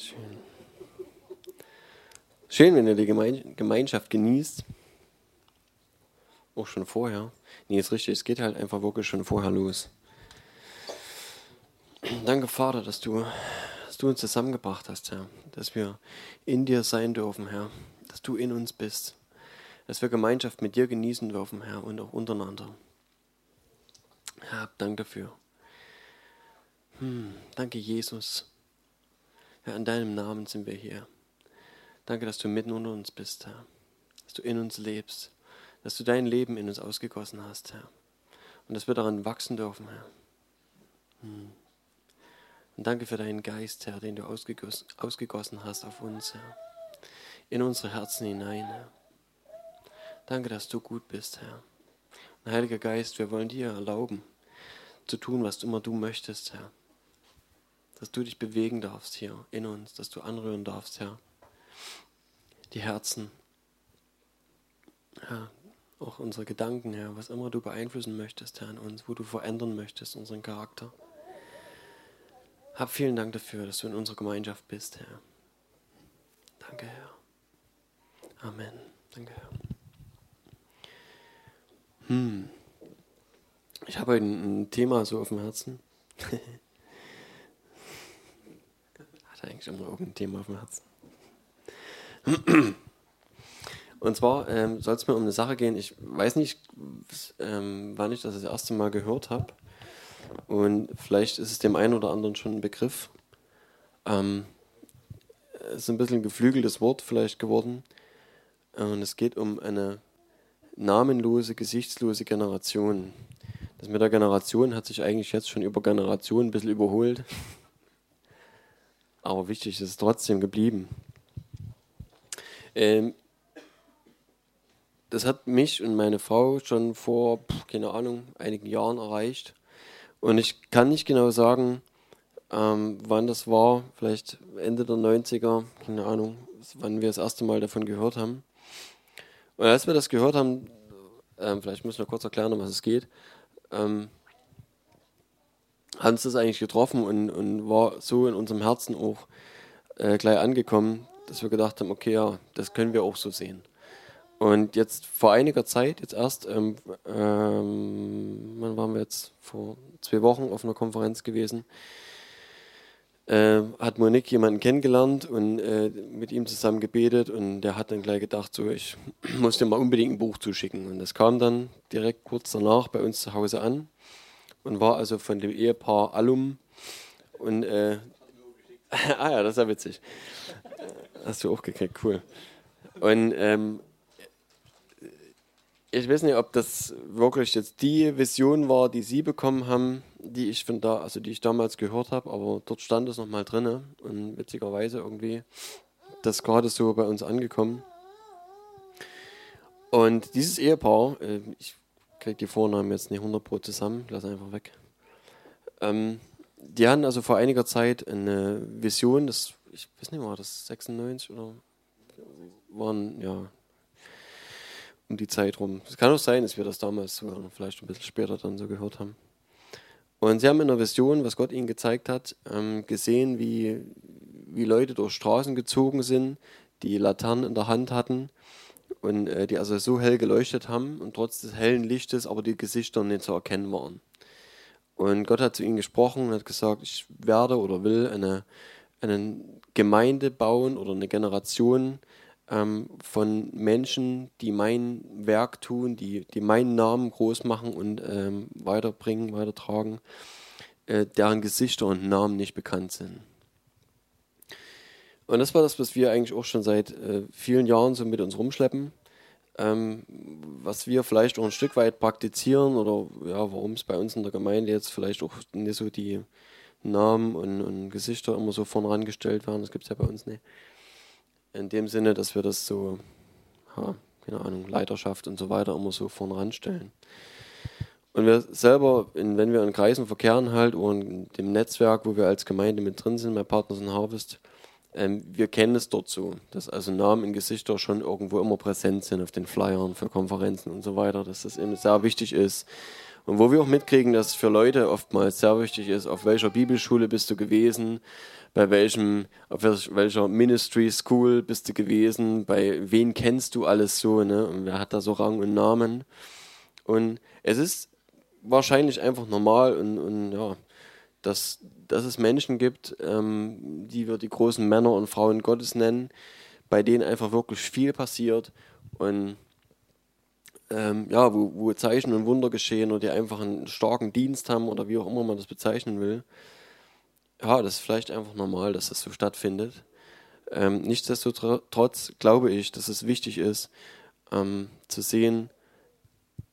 Schön. Schön, wenn ihr die Gemeinschaft genießt. Auch schon vorher. Nee, ist richtig, es geht halt einfach wirklich schon vorher los. Danke, Vater, dass du, dass du uns zusammengebracht hast, Herr. Dass wir in dir sein dürfen, Herr. Dass du in uns bist. Dass wir Gemeinschaft mit dir genießen dürfen, Herr, und auch untereinander. Herr, danke dafür. Hm, danke, Jesus. Herr, in deinem Namen sind wir hier. Danke, dass du mitten unter uns bist, Herr. Dass du in uns lebst. Dass du dein Leben in uns ausgegossen hast, Herr. Und dass wir daran wachsen dürfen, Herr. Hm. Und danke für deinen Geist, Herr, den du ausgegossen, hast auf uns, Herr. In unsere Herzen hinein, Herr. Danke, dass du gut bist, Herr. Und Heiliger Geist, wir wollen dir erlauben, zu tun, was immer du möchtest, Herr. Dass du dich bewegen darfst hier in uns, dass du anrühren darfst, Herr. Die Herzen, Herr, auch unsere Gedanken, Herr, was immer du beeinflussen möchtest, Herr, in uns, wo du verändern möchtest, unseren Charakter. Hab vielen Dank dafür, dass du in unserer Gemeinschaft bist, Herr. Danke, Herr. Amen. Danke, Herr. Hm. Ich habe heute ein Thema so auf dem Herzen. Hat eigentlich immer irgendein Thema auf dem Herzen. Und zwar ähm, soll es mir um eine Sache gehen. Ich weiß nicht, ähm, wann ich das das erste Mal gehört habe. Und vielleicht ist es dem einen oder anderen schon ein Begriff. Ähm, ist ein bisschen ein geflügeltes Wort vielleicht geworden. Und es geht um eine namenlose, gesichtslose Generation. Das mit der Generation hat sich eigentlich jetzt schon über Generationen ein bisschen überholt. Aber wichtig ist es trotzdem geblieben. Ähm, das hat mich und meine Frau schon vor, keine Ahnung, einigen Jahren erreicht. Und ich kann nicht genau sagen, ähm, wann das war, vielleicht Ende der 90er, keine Ahnung, wann wir das erste Mal davon gehört haben. Und als wir das gehört haben, ähm, vielleicht müssen wir kurz erklären, um was es geht, ähm, haben uns das eigentlich getroffen und, und war so in unserem Herzen auch äh, gleich angekommen, dass wir gedacht haben, okay, ja, das können wir auch so sehen. Und jetzt vor einiger Zeit, jetzt erst, ähm, ähm, wann waren wir jetzt? Vor zwei Wochen auf einer Konferenz gewesen, äh, hat Monique jemanden kennengelernt und äh, mit ihm zusammen gebetet und der hat dann gleich gedacht, so, ich muss dir mal unbedingt ein Buch zuschicken. Und das kam dann direkt kurz danach bei uns zu Hause an und war also von dem Ehepaar Alum und äh, ah ja, das ist ja witzig. Hast du auch gekriegt, cool. Und ähm, ich weiß nicht, ob das wirklich jetzt die Vision war, die Sie bekommen haben, die ich von da, also die ich damals gehört habe, aber dort stand es nochmal drin und witzigerweise irgendwie das gerade so bei uns angekommen. Und dieses Ehepaar, äh, ich kriege die Vornamen jetzt nicht 100 Pro zusammen, lass einfach weg. Ähm, die hatten also vor einiger Zeit eine Vision, das, ich weiß nicht, war das 96 oder waren, ja, um die Zeit rum. Es kann auch sein, dass wir das damals sogar vielleicht ein bisschen später dann so gehört haben. Und sie haben in der Vision, was Gott ihnen gezeigt hat, ähm, gesehen, wie, wie Leute durch Straßen gezogen sind, die Laternen in der Hand hatten und äh, die also so hell geleuchtet haben und trotz des hellen Lichtes aber die Gesichter nicht zu erkennen waren. Und Gott hat zu ihnen gesprochen und hat gesagt, ich werde oder will eine, eine Gemeinde bauen oder eine Generation, ähm, von Menschen, die mein Werk tun, die, die meinen Namen groß machen und ähm, weiterbringen, weitertragen, äh, deren Gesichter und Namen nicht bekannt sind. Und das war das, was wir eigentlich auch schon seit äh, vielen Jahren so mit uns rumschleppen. Ähm, was wir vielleicht auch ein Stück weit praktizieren oder ja, warum es bei uns in der Gemeinde jetzt vielleicht auch nicht so die Namen und, und Gesichter immer so vorn rangestellt werden, das gibt es ja bei uns nicht in dem Sinne, dass wir das so, ha, keine Ahnung, Leiterschaft und so weiter immer so vorn ranstellen. Und wir selber, in, wenn wir in Kreisen verkehren halt und in dem Netzwerk, wo wir als Gemeinde mit drin sind, bei Partners in Harvest, ähm, wir kennen es dort so, dass also Namen und Gesichter schon irgendwo immer präsent sind auf den Flyern für Konferenzen und so weiter, dass das eben sehr wichtig ist. Und wo wir auch mitkriegen, dass es für Leute oftmals sehr wichtig ist, auf welcher Bibelschule bist du gewesen, bei welchem, auf welcher Ministry School bist du gewesen, bei wen kennst du alles so, ne? Und wer hat da so Rang und Namen. Und es ist wahrscheinlich einfach normal und, und ja, dass, dass es Menschen gibt, ähm, die wir die großen Männer und Frauen Gottes nennen, bei denen einfach wirklich viel passiert und ähm, ja, wo, wo Zeichen und Wunder geschehen oder die einfach einen starken Dienst haben oder wie auch immer man das bezeichnen will. Ja, das ist vielleicht einfach normal, dass das so stattfindet. Ähm, nichtsdestotrotz glaube ich, dass es wichtig ist, ähm, zu sehen,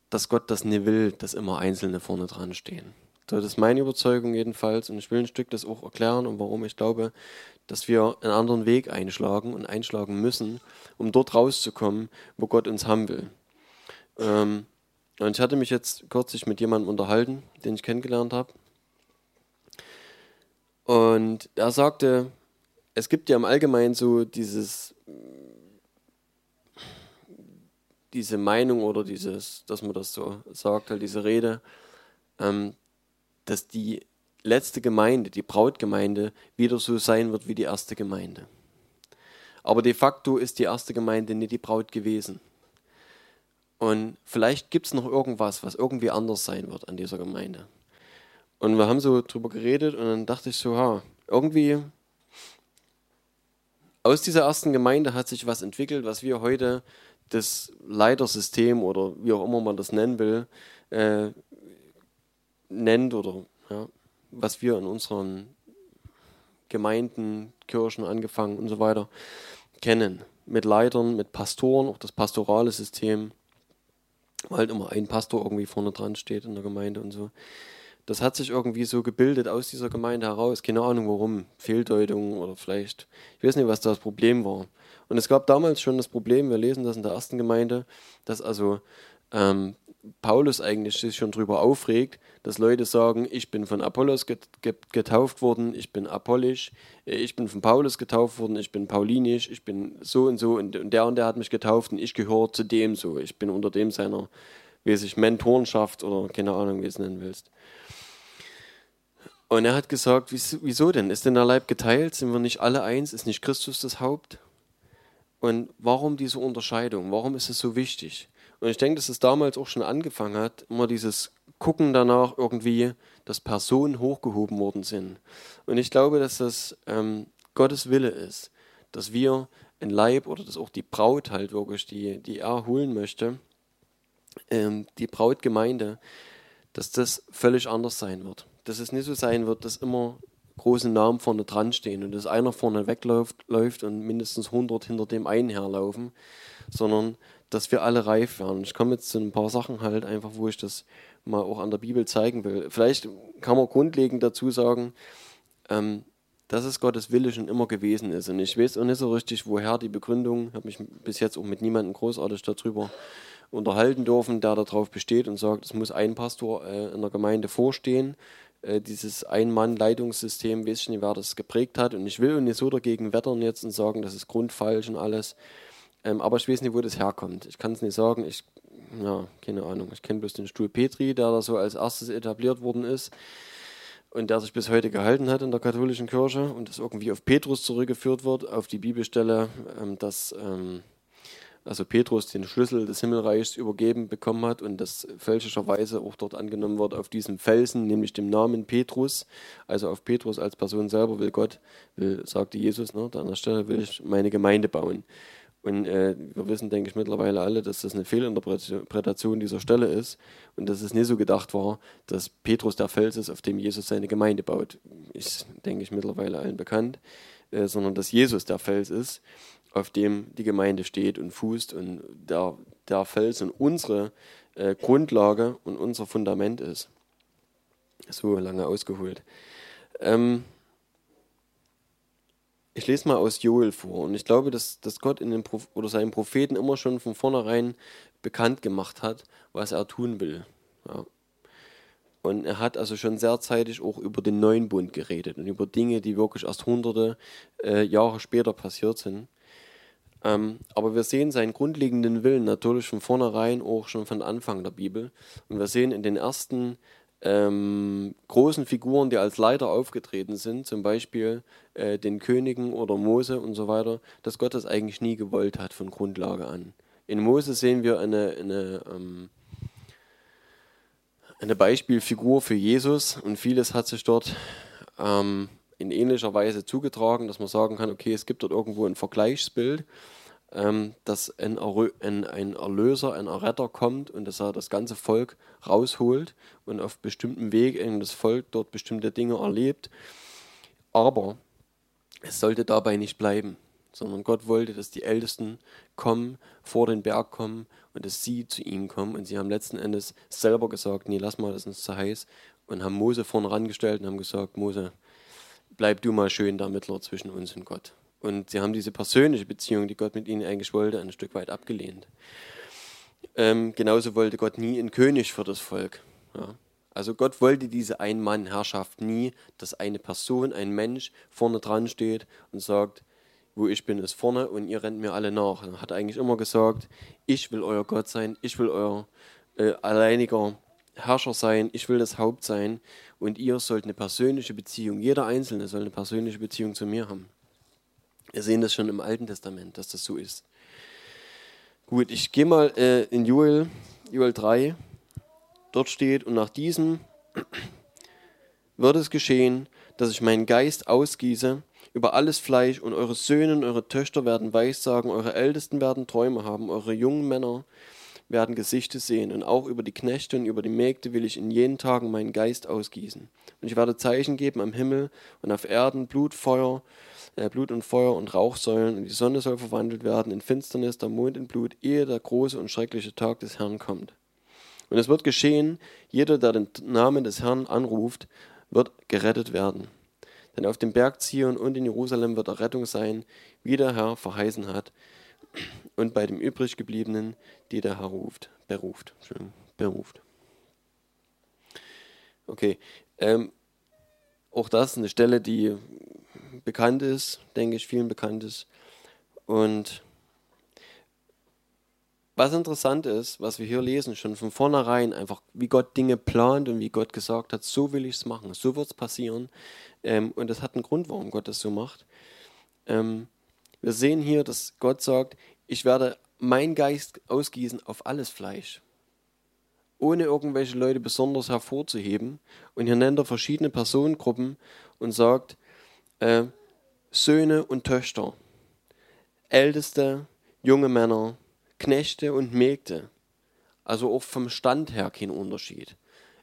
dass Gott das nie will, dass immer Einzelne vorne dran stehen. Das ist meine Überzeugung jedenfalls und ich will ein Stück das auch erklären und warum ich glaube, dass wir einen anderen Weg einschlagen und einschlagen müssen, um dort rauszukommen, wo Gott uns haben will. Ähm, und ich hatte mich jetzt kürzlich mit jemandem unterhalten, den ich kennengelernt habe. Und er sagte, es gibt ja im Allgemeinen so dieses, diese Meinung oder dieses, dass man das so sagt, halt diese Rede, ähm, dass die letzte Gemeinde, die Brautgemeinde, wieder so sein wird wie die erste Gemeinde. Aber de facto ist die erste Gemeinde nicht die Braut gewesen. Und vielleicht gibt es noch irgendwas, was irgendwie anders sein wird an dieser Gemeinde. Und wir haben so drüber geredet und dann dachte ich so, ha, irgendwie aus dieser ersten Gemeinde hat sich was entwickelt, was wir heute das Leitersystem oder wie auch immer man das nennen will, äh, nennt oder ja, was wir in unseren Gemeinden, Kirchen angefangen und so weiter kennen. Mit Leitern, mit Pastoren, auch das pastorale System weil halt immer ein Pastor irgendwie vorne dran steht in der Gemeinde und so. Das hat sich irgendwie so gebildet aus dieser Gemeinde heraus. Keine Ahnung warum. Fehldeutungen oder vielleicht, ich weiß nicht, was das Problem war. Und es gab damals schon das Problem, wir lesen das in der ersten Gemeinde, dass also ähm, Paulus eigentlich sich schon darüber aufregt, dass Leute sagen, ich bin von Apollos getauft worden, ich bin apollisch, äh, ich bin von Paulus getauft worden, ich bin paulinisch, ich bin so und so und der und der hat mich getauft und ich gehöre zu dem so. Ich bin unter dem seiner, wie sich Mentorenschaft oder keine Ahnung, wie es nennen willst. Und er hat gesagt, wieso denn? Ist denn der Leib geteilt? Sind wir nicht alle eins? Ist nicht Christus das Haupt? Und warum diese Unterscheidung? Warum ist es so wichtig? Und ich denke, dass es damals auch schon angefangen hat, immer dieses Gucken danach irgendwie, dass Personen hochgehoben worden sind. Und ich glaube, dass das ähm, Gottes Wille ist, dass wir ein Leib oder dass auch die Braut halt wirklich, die, die er holen möchte, ähm, die Brautgemeinde, dass das völlig anders sein wird. Dass es nicht so sein wird, dass immer große Namen vorne dran stehen und dass einer vorne wegläuft läuft und mindestens 100 hinter dem einen herlaufen, sondern dass wir alle reif werden. Ich komme jetzt zu ein paar Sachen halt einfach, wo ich das mal auch an der Bibel zeigen will. Vielleicht kann man grundlegend dazu sagen, ähm, dass es Gottes Wille schon immer gewesen ist. Und ich weiß auch nicht so richtig, woher die Begründung, habe mich bis jetzt auch mit niemandem großartig darüber unterhalten dürfen, der darauf besteht und sagt, es muss ein Pastor äh, in der Gemeinde vorstehen. Äh, dieses Ein-Mann-Leitungssystem, weiß ich nicht, wer das geprägt hat. Und ich will nicht so dagegen wettern jetzt und sagen, das ist grundfalsch und alles. Ähm, aber ich weiß nicht, wo das herkommt. Ich kann es nicht sagen. Ich, ja, keine Ahnung. Ich kenne bloß den Stuhl Petri, der da so als erstes etabliert worden ist und der sich bis heute gehalten hat in der katholischen Kirche und das irgendwie auf Petrus zurückgeführt wird, auf die Bibelstelle, ähm, dass ähm, also Petrus den Schlüssel des Himmelreichs übergeben bekommen hat und das fälschlicherweise auch dort angenommen wird auf diesem Felsen, nämlich dem Namen Petrus, also auf Petrus als Person selber will Gott, will, sagte Jesus, ne, an der Stelle will ich meine Gemeinde bauen. Und äh, wir wissen, denke ich, mittlerweile alle, dass das eine Fehlinterpretation dieser Stelle ist und dass es nie so gedacht war, dass Petrus der Fels ist, auf dem Jesus seine Gemeinde baut. Ist, denke ich, mittlerweile allen bekannt, äh, sondern dass Jesus der Fels ist, auf dem die Gemeinde steht und fußt und der, der Fels und unsere äh, Grundlage und unser Fundament ist. So lange ausgeholt. Ähm, ich lese mal aus Joel vor und ich glaube, dass, dass Gott in den Proph oder seinen Propheten immer schon von vornherein bekannt gemacht hat, was er tun will. Ja. Und er hat also schon sehr zeitig auch über den neuen Bund geredet und über Dinge, die wirklich erst hunderte äh, Jahre später passiert sind. Ähm, aber wir sehen seinen grundlegenden Willen natürlich von vornherein auch schon von Anfang der Bibel. Und wir sehen in den ersten ähm, großen Figuren, die als Leiter aufgetreten sind, zum Beispiel äh, den Königen oder Mose und so weiter, dass Gott das eigentlich nie gewollt hat von Grundlage an. In Mose sehen wir eine, eine, ähm, eine Beispielfigur für Jesus und vieles hat sich dort ähm, in ähnlicher Weise zugetragen, dass man sagen kann, okay, es gibt dort irgendwo ein Vergleichsbild, ähm, dass ein, ein, ein, Erlöser, ein Erretter kommt und dass er das ganze Volk rausholt und auf bestimmten Weg das Volk dort bestimmte Dinge erlebt. Aber es sollte dabei nicht bleiben, sondern Gott wollte, dass die Ältesten kommen, vor den Berg kommen und dass sie zu ihm kommen. Und sie haben letzten Endes selber gesagt, nee, lass mal, das ist uns zu heiß. Und haben Mose vorne rangestellt und haben gesagt, Mose, bleib du mal schön der Mittler zwischen uns und Gott. Und sie haben diese persönliche Beziehung, die Gott mit ihnen eigentlich wollte, ein Stück weit abgelehnt. Ähm, genauso wollte Gott nie einen König für das Volk. Ja. Also Gott wollte diese Ein-Mann-Herrschaft nie, dass eine Person, ein Mensch vorne dran steht und sagt, wo ich bin, ist vorne und ihr rennt mir alle nach. Er hat eigentlich immer gesagt, ich will euer Gott sein, ich will euer äh, alleiniger Herrscher sein, ich will das Haupt sein und ihr sollt eine persönliche Beziehung, jeder Einzelne soll eine persönliche Beziehung zu mir haben. Wir sehen das schon im Alten Testament, dass das so ist. Gut, ich gehe mal äh, in Joel, Joel 3. Dort steht, und nach diesem wird es geschehen, dass ich meinen Geist ausgieße über alles Fleisch und eure Söhne und eure Töchter werden Weissagen, eure Ältesten werden Träume haben, eure jungen Männer werden Gesichter sehen und auch über die Knechte und über die Mägde will ich in jenen Tagen meinen Geist ausgießen. Und ich werde Zeichen geben am Himmel und auf Erden, Blut, Feuer, Blut und Feuer und Rauchsäulen und die Sonne soll verwandelt werden in Finsternis, der Mond in Blut, ehe der große und schreckliche Tag des Herrn kommt. Und es wird geschehen, jeder, der den Namen des Herrn anruft, wird gerettet werden. Denn auf dem Berg Zion und in Jerusalem wird Errettung sein, wie der Herr verheißen hat und bei dem übriggebliebenen, die der Herr ruft, beruft. beruft. Okay, ähm, auch das ist eine Stelle, die bekannt ist, denke ich, vielen bekannt ist. Und was interessant ist, was wir hier lesen, schon von vornherein, einfach wie Gott Dinge plant und wie Gott gesagt hat, so will ich es machen, so wird es passieren. Ähm, und das hat einen Grund, warum Gott das so macht. Ähm, wir sehen hier, dass Gott sagt, ich werde meinen Geist ausgießen auf alles Fleisch, ohne irgendwelche Leute besonders hervorzuheben. Und hier nennt er verschiedene Personengruppen und sagt, äh, Söhne und Töchter, Älteste, junge Männer, Knechte und Mägde. Also auch vom Stand her kein Unterschied.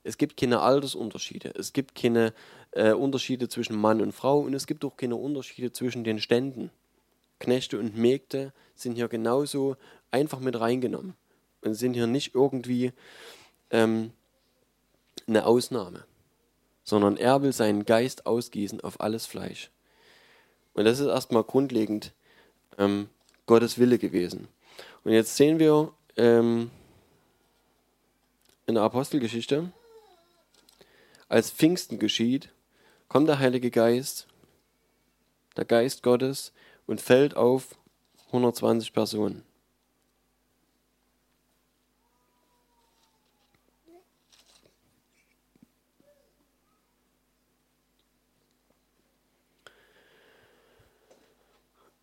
Es gibt keine Altersunterschiede, es gibt keine äh, Unterschiede zwischen Mann und Frau und es gibt auch keine Unterschiede zwischen den Ständen. Knechte und Mägde sind hier genauso einfach mit reingenommen und sind hier nicht irgendwie ähm, eine Ausnahme, sondern er will seinen Geist ausgießen auf alles Fleisch. Und das ist erstmal grundlegend ähm, Gottes Wille gewesen. Und jetzt sehen wir ähm, in der Apostelgeschichte, als Pfingsten geschieht, kommt der Heilige Geist, der Geist Gottes, und fällt auf 120 Personen.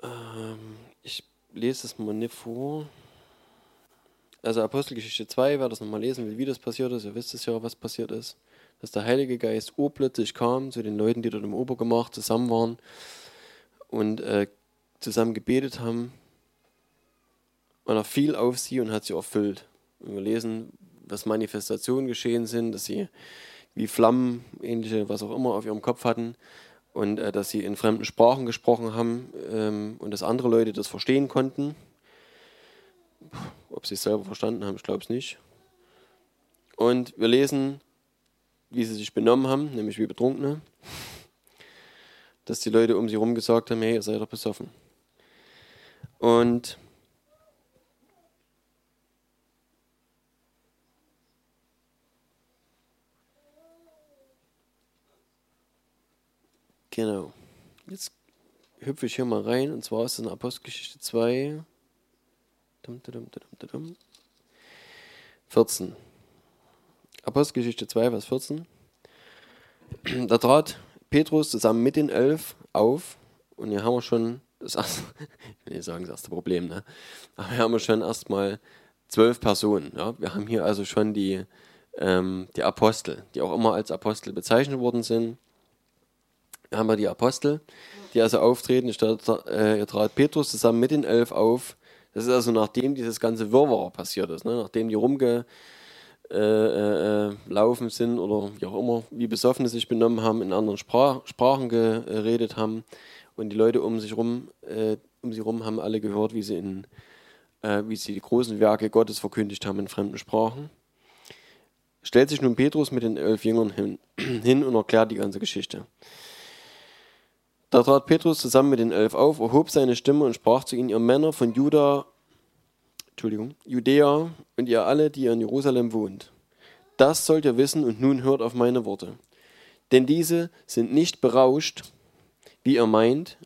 Ähm, ich lese es mal nicht vor. Also Apostelgeschichte 2, wer das nochmal lesen will, wie das passiert ist, ihr wisst es ja, was passiert ist. Dass der Heilige Geist urplötzlich kam zu den Leuten, die dort im Obergemach zusammen waren und äh, zusammen gebetet haben. Und er fiel auf sie und hat sie erfüllt. Und wir lesen, dass Manifestationen geschehen sind, dass sie wie Flammen, ähnliche, was auch immer, auf ihrem Kopf hatten und äh, dass sie in fremden Sprachen gesprochen haben ähm, und dass andere Leute das verstehen konnten. Ob sie es selber verstanden haben, ich glaube es nicht. Und wir lesen, wie sie sich benommen haben, nämlich wie Betrunkene, dass die Leute um sie herum gesagt haben, hey, ihr seid doch besoffen. Und genau. Jetzt hüpfe ich hier mal rein, und zwar ist es in Apostelgeschichte 2, 14. Apostelgeschichte 2, Vers 14. Da trat Petrus zusammen mit den elf auf, und hier haben wir schon das erste, ich will nicht sagen das erste Problem, ne? aber hier haben wir schon erstmal zwölf Personen. Ja? Wir haben hier also schon die, ähm, die Apostel, die auch immer als Apostel bezeichnet worden sind. Wir haben ja die Apostel, die also auftreten. Ich äh, trat Petrus zusammen mit den elf auf. Das ist also nachdem dieses ganze Wirrwarr passiert ist, ne? nachdem die rumgelaufen äh, äh, sind oder wie auch immer, wie Besoffene sich benommen haben, in anderen Sprach Sprachen geredet haben und die Leute um sich rum, äh, um sie rum haben alle gehört, wie sie in äh, wie sie die großen Werke Gottes verkündigt haben in fremden Sprachen. Stellt sich nun Petrus mit den elf Jüngern hin, hin und erklärt die ganze Geschichte. Da trat Petrus zusammen mit den elf auf, erhob seine Stimme und sprach zu ihnen, ihr Männer von Juda, Entschuldigung, Judäa und ihr alle, die ihr in Jerusalem wohnt. Das sollt ihr wissen und nun hört auf meine Worte. Denn diese sind nicht berauscht, wie ihr meint,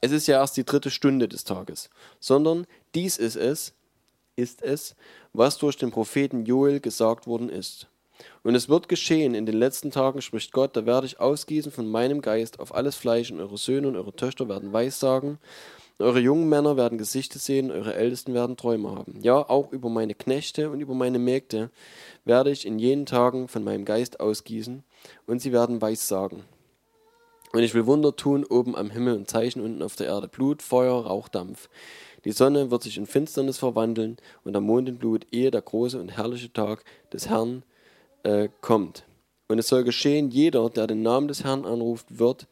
es ist ja erst die dritte Stunde des Tages, sondern dies ist es, ist es, was durch den Propheten Joel gesagt worden ist. Und es wird geschehen in den letzten Tagen, spricht Gott, da werde ich ausgießen von meinem Geist auf alles Fleisch und eure Söhne und eure Töchter werden Weissagen, eure jungen Männer werden Gesichter sehen, eure Ältesten werden Träume haben. Ja, auch über meine Knechte und über meine Mägde werde ich in jenen Tagen von meinem Geist ausgießen und sie werden Weissagen. Und ich will Wunder tun oben am Himmel und Zeichen unten auf der Erde, Blut, Feuer, Rauch, Dampf. Die Sonne wird sich in Finsternis verwandeln und der Mond in Blut, ehe der große und herrliche Tag des Herrn äh, kommt. Und es soll geschehen, jeder, der den Namen des Herrn anruft, wird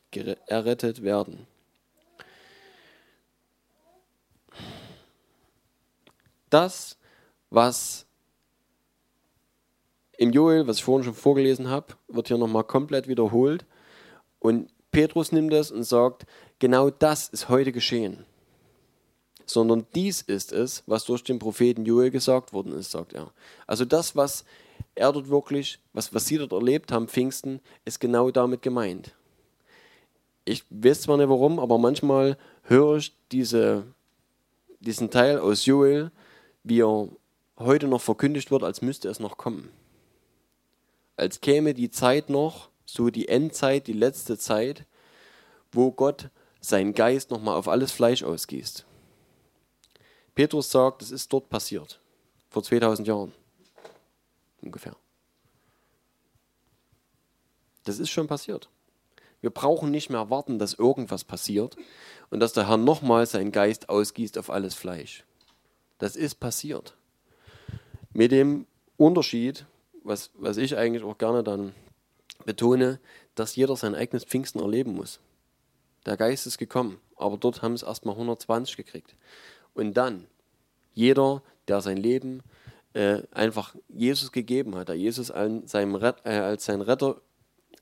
errettet werden. Das, was im Joel, was ich vorhin schon vorgelesen habe, wird hier nochmal komplett wiederholt. Und Petrus nimmt das und sagt, genau das ist heute geschehen. Sondern dies ist es, was durch den Propheten Joel gesagt worden ist, sagt er. Also das, was er dort wirklich, was, was sie dort erlebt haben, Pfingsten, ist genau damit gemeint. Ich weiß zwar nicht warum, aber manchmal höre ich diese, diesen Teil aus Joel, wie er heute noch verkündigt wird, als müsste es noch kommen. Als käme die Zeit noch, so die Endzeit, die letzte Zeit, wo Gott seinen Geist nochmal auf alles Fleisch ausgießt. Petrus sagt, es ist dort passiert, vor 2000 Jahren ungefähr. Das ist schon passiert. Wir brauchen nicht mehr warten, dass irgendwas passiert und dass der Herr nochmal seinen Geist ausgießt auf alles Fleisch. Das ist passiert. Mit dem Unterschied, was, was ich eigentlich auch gerne dann betone, dass jeder sein eigenes Pfingsten erleben muss. Der Geist ist gekommen, aber dort haben es erstmal 120 gekriegt. Und dann, jeder, der sein Leben äh, einfach Jesus gegeben hat, der Jesus als, Ret äh, als sein Retter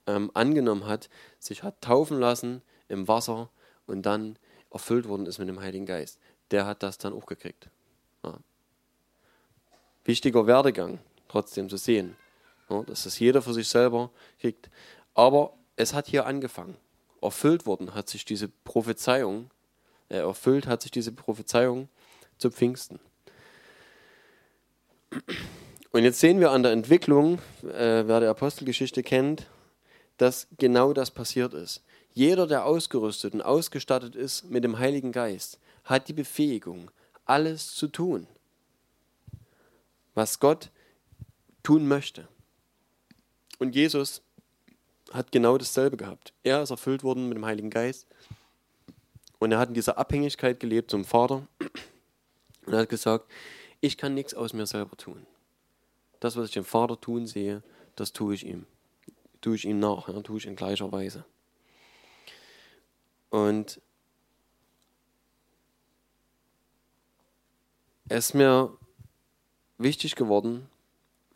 ähm, angenommen hat, sich hat taufen lassen im Wasser und dann erfüllt worden ist mit dem Heiligen Geist, der hat das dann auch gekriegt. Ja. Wichtiger Werdegang, trotzdem zu sehen, ja, dass das jeder für sich selber kriegt. Aber es hat hier angefangen. Erfüllt worden hat sich diese Prophezeiung, äh, erfüllt hat sich diese Prophezeiung zu Pfingsten. Und jetzt sehen wir an der Entwicklung, äh, wer die Apostelgeschichte kennt, dass genau das passiert ist. Jeder, der ausgerüstet und ausgestattet ist mit dem Heiligen Geist, hat die Befähigung, alles zu tun, was Gott tun möchte. Und Jesus hat genau dasselbe gehabt. Er ist erfüllt worden mit dem Heiligen Geist und er hat in dieser Abhängigkeit gelebt zum Vater und hat gesagt, ich kann nichts aus mir selber tun. Das, was ich dem Vater tun sehe, das tue ich ihm. Tue ich ihm nach, ja, tue ich in gleicher Weise. Und es ist mir wichtig geworden,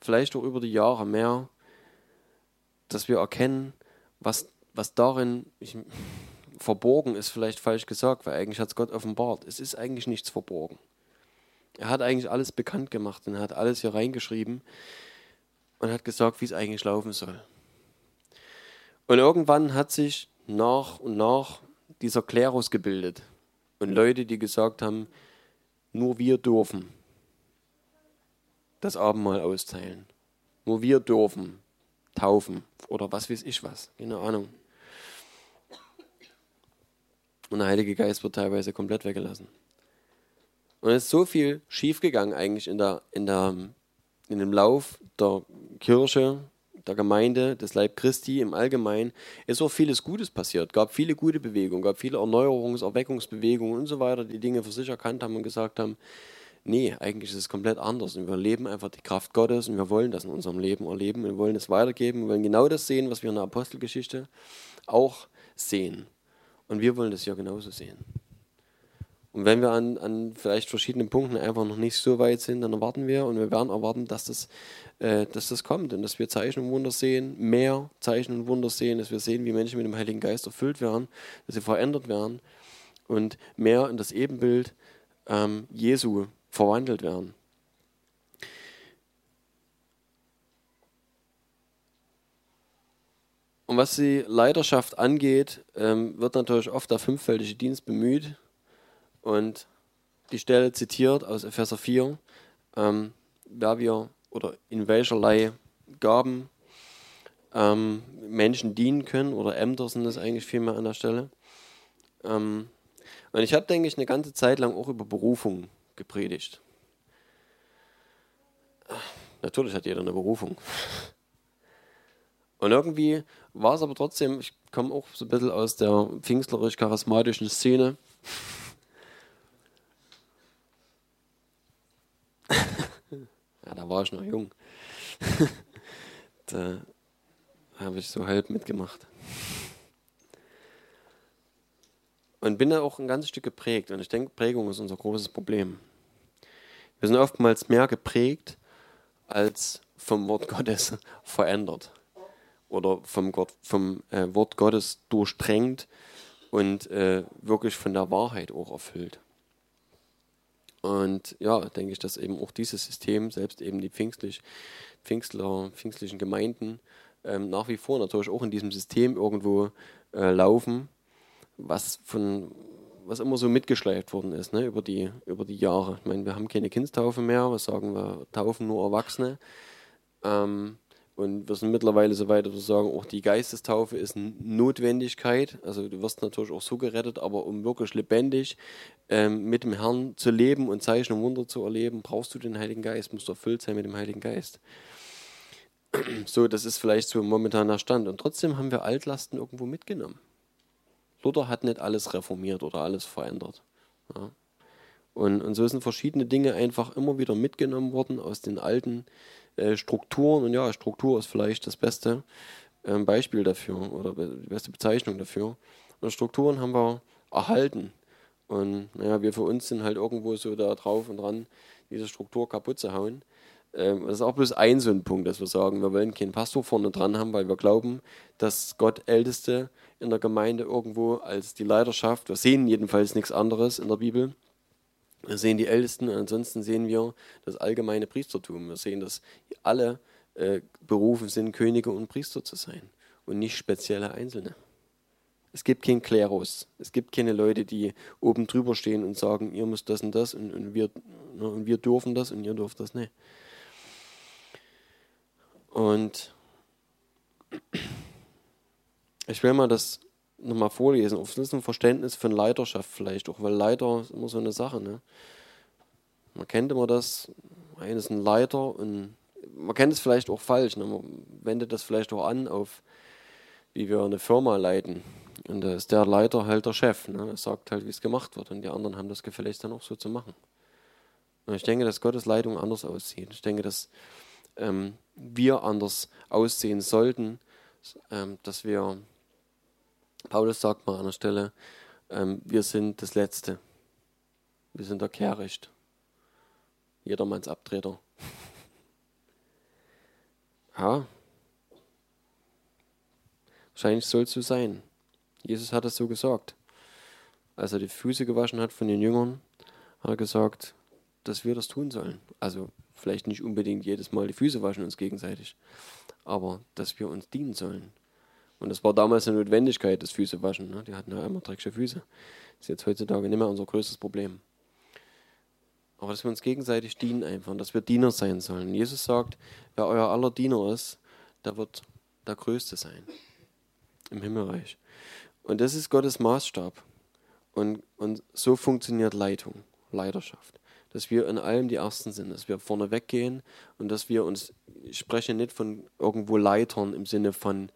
vielleicht auch über die Jahre mehr, dass wir erkennen, was, was darin ich, verborgen ist, vielleicht falsch gesagt, weil eigentlich hat es Gott offenbart. Es ist eigentlich nichts verborgen. Er hat eigentlich alles bekannt gemacht und hat alles hier reingeschrieben und hat gesagt, wie es eigentlich laufen soll. Und irgendwann hat sich nach und nach dieser Klerus gebildet und Leute, die gesagt haben, nur wir dürfen das Abendmahl austeilen. Nur wir dürfen taufen oder was weiß ich was. Keine Ahnung. Und der Heilige Geist wird teilweise komplett weggelassen. Und es ist so viel schiefgegangen eigentlich in, der, in, der, in dem Lauf der Kirche, der Gemeinde, des Leib Christi im Allgemeinen. Es ist auch vieles Gutes passiert. gab viele gute Bewegungen, gab viele Erneuerungs-, Erweckungsbewegungen und so weiter, die Dinge für sich erkannt haben und gesagt haben, nee, eigentlich ist es komplett anders. Und wir leben einfach die Kraft Gottes und wir wollen das in unserem Leben erleben. Wir wollen es weitergeben. Wir wollen genau das sehen, was wir in der Apostelgeschichte auch sehen. Und wir wollen das ja genauso sehen. Und wenn wir an, an vielleicht verschiedenen Punkten einfach noch nicht so weit sind, dann erwarten wir und wir werden erwarten, dass das, äh, dass das kommt und dass wir Zeichen und Wunder sehen, mehr Zeichen und Wunder sehen, dass wir sehen, wie Menschen mit dem Heiligen Geist erfüllt werden, dass sie verändert werden und mehr in das Ebenbild ähm, Jesu verwandelt werden. Und was die Leiterschaft angeht, ähm, wird natürlich oft der fünffältige Dienst bemüht und die Stelle zitiert aus Epheser 4, ähm, wer wir oder in welcherlei Gaben ähm, Menschen dienen können oder Ämter sind das eigentlich vielmehr an der Stelle. Ähm, und ich habe, denke ich, eine ganze Zeit lang auch über Berufung gepredigt. Natürlich hat jeder eine Berufung. Und irgendwie war es aber trotzdem, ich komme auch so ein bisschen aus der pfingstlerisch-charismatischen Szene. ja, da war ich noch jung. da habe ich so halb mitgemacht. Und bin da auch ein ganzes Stück geprägt. Und ich denke, Prägung ist unser großes Problem. Wir sind oftmals mehr geprägt als vom Wort Gottes verändert. Oder vom, Gott, vom äh, Wort Gottes durchdrängt und äh, wirklich von der Wahrheit auch erfüllt. Und ja, denke ich, dass eben auch dieses System, selbst eben die Pfingstlich, Pfingstler, pfingstlichen Gemeinden, ähm, nach wie vor natürlich auch in diesem System irgendwo äh, laufen, was von was immer so mitgeschleift worden ist, ne, über die, über die Jahre. Ich meine, wir haben keine Kindstaufe mehr, was sagen wir, taufen nur Erwachsene. Ähm, und wir sind mittlerweile so weit, dass wir sagen, auch die Geistestaufe ist eine Notwendigkeit. Also du wirst natürlich auch so gerettet, aber um wirklich lebendig ähm, mit dem Herrn zu leben und Zeichen und Wunder zu erleben, brauchst du den Heiligen Geist, musst du erfüllt sein mit dem Heiligen Geist. So, das ist vielleicht so momentan der Stand. Und trotzdem haben wir Altlasten irgendwo mitgenommen. Luther hat nicht alles reformiert oder alles verändert. Ja. Und, und so sind verschiedene Dinge einfach immer wieder mitgenommen worden aus den alten äh, Strukturen. Und ja, Struktur ist vielleicht das beste äh, Beispiel dafür oder die beste Bezeichnung dafür. Und Strukturen haben wir erhalten. Und naja, wir für uns sind halt irgendwo so da drauf und dran, diese Struktur kaputt zu hauen. Ähm, das ist auch bloß ein so ein Punkt, dass wir sagen, wir wollen keinen Pastor vorne dran haben, weil wir glauben, dass Gott Älteste in der Gemeinde irgendwo als die Leiterschaft, wir sehen jedenfalls nichts anderes in der Bibel, wir sehen die Ältesten und ansonsten sehen wir das allgemeine Priestertum. Wir sehen, dass alle äh, berufen sind, Könige und Priester zu sein und nicht spezielle Einzelne. Es gibt keinen Klerus. Es gibt keine Leute, die oben drüber stehen und sagen, ihr müsst das und das und, und, wir, ne, und wir dürfen das und ihr dürft das nicht. Und ich will mal das nochmal vorlesen. Auf das ist ein Verständnis von Leiterschaft vielleicht auch, weil Leiter ist immer so eine Sache. Ne? Man kennt immer das, einer ist ein Leiter und man kennt es vielleicht auch falsch. Ne? Man wendet das vielleicht auch an auf, wie wir eine Firma leiten. Und da ist der Leiter halt der Chef. Ne? Er sagt halt, wie es gemacht wird. Und die anderen haben das gefälligst dann auch so zu machen. Und ich denke, dass Gottes Leitung anders aussieht. Ich denke, dass ähm, wir anders aussehen sollten, ähm, dass wir, Paulus sagt mal an der Stelle, ähm, wir sind das Letzte. Wir sind der Kehricht. Jedermanns Abtreter. ja. Wahrscheinlich soll es so sein. Jesus hat es so gesagt. Als er die Füße gewaschen hat von den Jüngern, hat er gesagt, dass wir das tun sollen. Also vielleicht nicht unbedingt jedes Mal die Füße waschen uns gegenseitig, aber dass wir uns dienen sollen Und das war damals eine Notwendigkeit, das Füße waschen. Ne? Die hatten ja immer dreckige Füße. Das ist jetzt heutzutage nicht mehr unser größtes Problem. Aber dass wir uns gegenseitig dienen einfach dass wir Diener sein sollen. Jesus sagt, wer euer aller Diener ist, der wird der Größte sein im Himmelreich. Und das ist Gottes Maßstab. Und, und so funktioniert Leitung, Leiterschaft. Dass wir in allem die Ersten sind, dass wir vorne weggehen und dass wir uns, ich spreche nicht von irgendwo Leitern im Sinne von,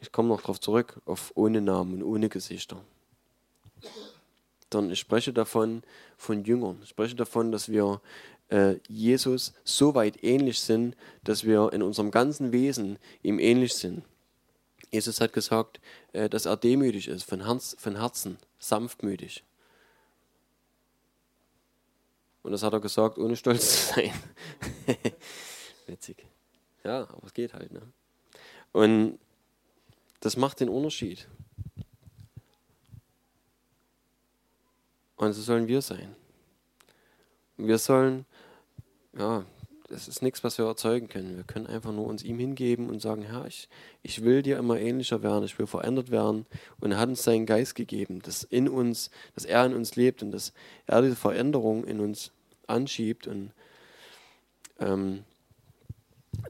ich komme noch darauf zurück, auf ohne Namen und ohne Gesichter. Sondern ich spreche davon von Jüngern. Ich spreche davon, dass wir äh, Jesus so weit ähnlich sind, dass wir in unserem ganzen Wesen ihm ähnlich sind. Jesus hat gesagt, äh, dass er demütig ist, von, Herz, von Herzen, sanftmütig. Und das hat er gesagt, ohne stolz zu sein. Witzig. Ja, aber es geht halt. Ne? Und das macht den Unterschied. Und so sollen wir sein. Wir sollen, ja, das ist nichts, was wir erzeugen können. Wir können einfach nur uns ihm hingeben und sagen, Herr, ich, ich will dir immer ähnlicher werden, ich will verändert werden. Und er hat uns seinen Geist gegeben, dass in uns, dass er in uns lebt und dass er diese Veränderung in uns anschiebt und ähm,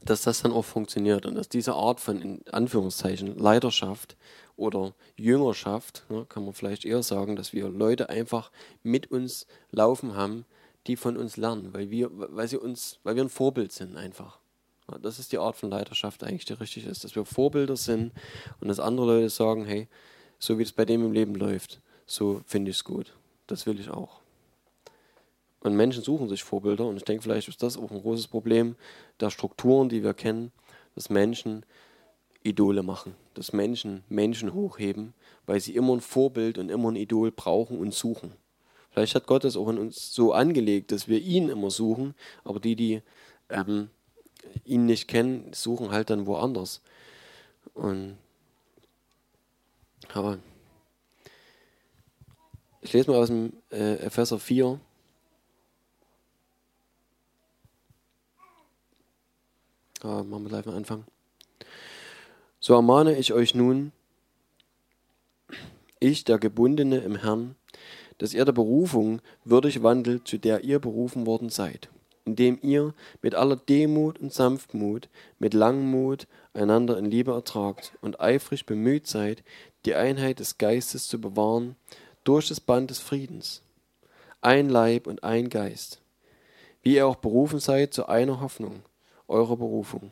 dass das dann auch funktioniert und dass diese Art von, in Anführungszeichen, Leiterschaft oder Jüngerschaft, ne, kann man vielleicht eher sagen, dass wir Leute einfach mit uns laufen haben, die von uns lernen, weil wir, weil sie uns, weil wir ein Vorbild sind einfach. Ja, das ist die Art von Leiterschaft eigentlich, die richtig ist, dass wir Vorbilder sind und dass andere Leute sagen, hey, so wie es bei dem im Leben läuft, so finde ich es gut. Das will ich auch. Und Menschen suchen sich Vorbilder und ich denke, vielleicht ist das auch ein großes Problem der Strukturen, die wir kennen, dass Menschen Idole machen, dass Menschen Menschen hochheben, weil sie immer ein Vorbild und immer ein Idol brauchen und suchen. Vielleicht hat Gott das auch in uns so angelegt, dass wir ihn immer suchen, aber die, die ähm, ihn nicht kennen, suchen halt dann woanders. Und aber ich lese mal aus dem äh, Epheser 4. Ah, machen wir gleich mal anfangen. So ermahne ich euch nun, ich, der Gebundene im Herrn, dass ihr der Berufung würdig wandelt, zu der ihr berufen worden seid, indem ihr mit aller Demut und Sanftmut, mit Langmut einander in Liebe ertragt und eifrig bemüht seid, die Einheit des Geistes zu bewahren durch das Band des Friedens. Ein Leib und ein Geist, wie ihr auch berufen seid zu einer Hoffnung eurer Berufung.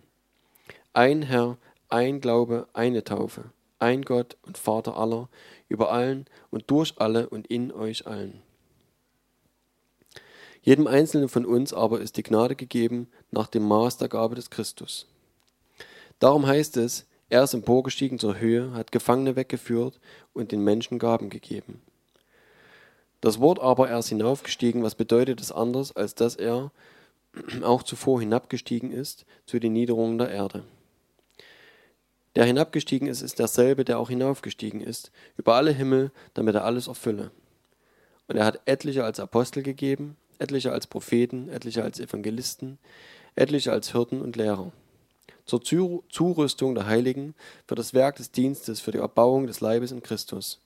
Ein Herr, ein Glaube, eine Taufe, ein Gott und Vater aller, über allen und durch alle und in euch allen. Jedem Einzelnen von uns aber ist die Gnade gegeben nach dem Maß der Gabe des Christus. Darum heißt es, er ist emporgestiegen zur Höhe, hat Gefangene weggeführt und den Menschen Gaben gegeben. Das Wort aber, er ist hinaufgestiegen, was bedeutet es anders, als dass er auch zuvor hinabgestiegen ist zu den Niederungen der Erde? Der hinabgestiegen ist, ist derselbe, der auch hinaufgestiegen ist, über alle Himmel, damit er alles erfülle. Und er hat etliche als Apostel gegeben, etliche als Propheten, etliche als Evangelisten, etliche als Hirten und Lehrer. Zur Zurüstung der Heiligen, für das Werk des Dienstes, für die Erbauung des Leibes in Christus,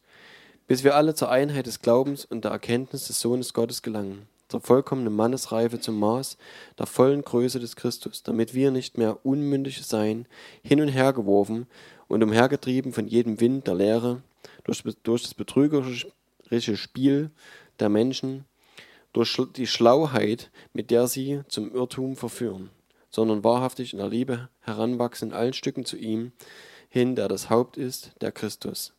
bis wir alle zur Einheit des Glaubens und der Erkenntnis des Sohnes Gottes gelangen, zur vollkommenen Mannesreife zum Maß der vollen Größe des Christus, damit wir nicht mehr unmündig sein, hin und her geworfen und umhergetrieben von jedem Wind der Lehre, durch, durch das betrügerische Spiel der Menschen, durch die Schlauheit, mit der sie zum Irrtum verführen, sondern wahrhaftig in der Liebe heranwachsen allen Stücken zu ihm hin, der das Haupt ist, der Christus.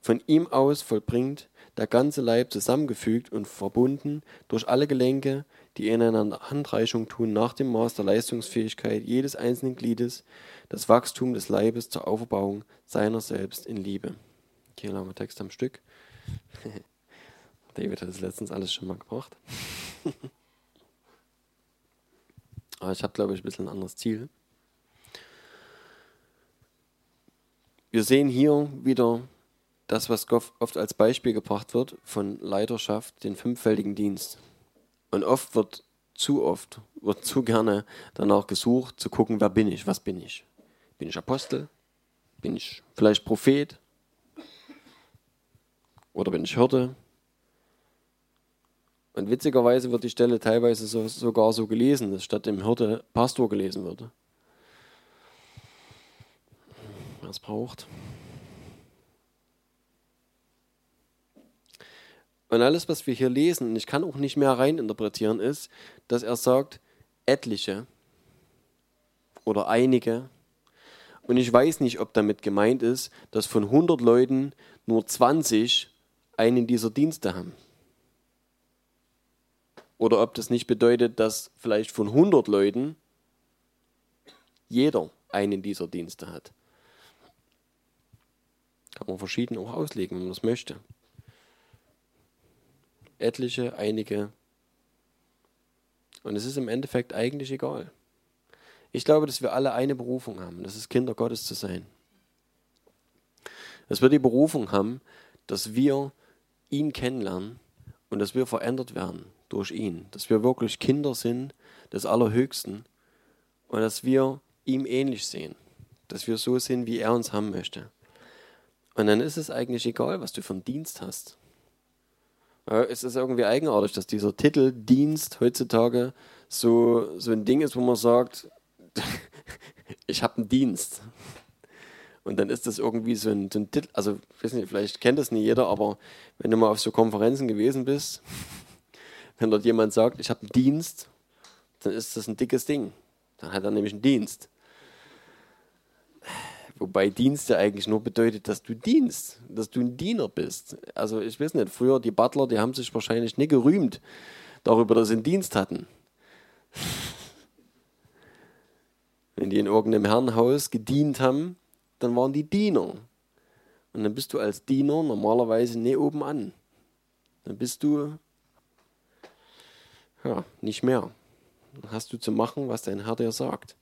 Von ihm aus vollbringt der ganze Leib zusammengefügt und verbunden durch alle Gelenke, die ineinander Handreichung tun nach dem Maß der Leistungsfähigkeit jedes einzelnen Gliedes, das Wachstum des Leibes zur Aufbauung seiner selbst in Liebe. Hier wir Text am Stück. David hat es letztens alles schon mal gebracht. Aber ich habe, glaube ich, ein bisschen ein anderes Ziel. Wir sehen hier wieder das, was oft als Beispiel gebracht wird von Leiterschaft, den fünffältigen Dienst. Und oft wird zu oft, wird zu gerne danach gesucht, zu gucken, wer bin ich, was bin ich. Bin ich Apostel? Bin ich vielleicht Prophet? Oder bin ich Hirte? Und witzigerweise wird die Stelle teilweise so, sogar so gelesen, dass statt dem Hirte Pastor gelesen wird. Es braucht. Und alles, was wir hier lesen, und ich kann auch nicht mehr reininterpretieren, ist, dass er sagt, etliche oder einige. Und ich weiß nicht, ob damit gemeint ist, dass von 100 Leuten nur 20 einen dieser Dienste haben. Oder ob das nicht bedeutet, dass vielleicht von 100 Leuten jeder einen dieser Dienste hat. Kann man verschieden auch auslegen, wenn man das möchte. Etliche, einige. Und es ist im Endeffekt eigentlich egal. Ich glaube, dass wir alle eine Berufung haben. Das ist Kinder Gottes zu sein. Dass wir die Berufung haben, dass wir ihn kennenlernen und dass wir verändert werden durch ihn, dass wir wirklich Kinder sind des Allerhöchsten und dass wir ihm ähnlich sehen, dass wir so sind, wie er uns haben möchte. Und dann ist es eigentlich egal, was du für einen Dienst hast. Es ist irgendwie eigenartig, dass dieser Titel Dienst heutzutage so, so ein Ding ist, wo man sagt, ich habe einen Dienst. Und dann ist das irgendwie so ein, so ein Titel, also weiß nicht, vielleicht kennt das nicht jeder, aber wenn du mal auf so Konferenzen gewesen bist, wenn dort jemand sagt, ich habe einen Dienst, dann ist das ein dickes Ding. Dann hat er nämlich einen Dienst. Wobei Dienst ja eigentlich nur bedeutet, dass du dienst, dass du ein Diener bist. Also ich weiß nicht, früher die Butler, die haben sich wahrscheinlich nicht gerühmt darüber, dass sie einen Dienst hatten. Wenn die in irgendeinem Herrenhaus gedient haben, dann waren die Diener. Und dann bist du als Diener normalerweise nicht oben an. Dann bist du ja, nicht mehr. Dann hast du zu machen, was dein Herr dir sagt.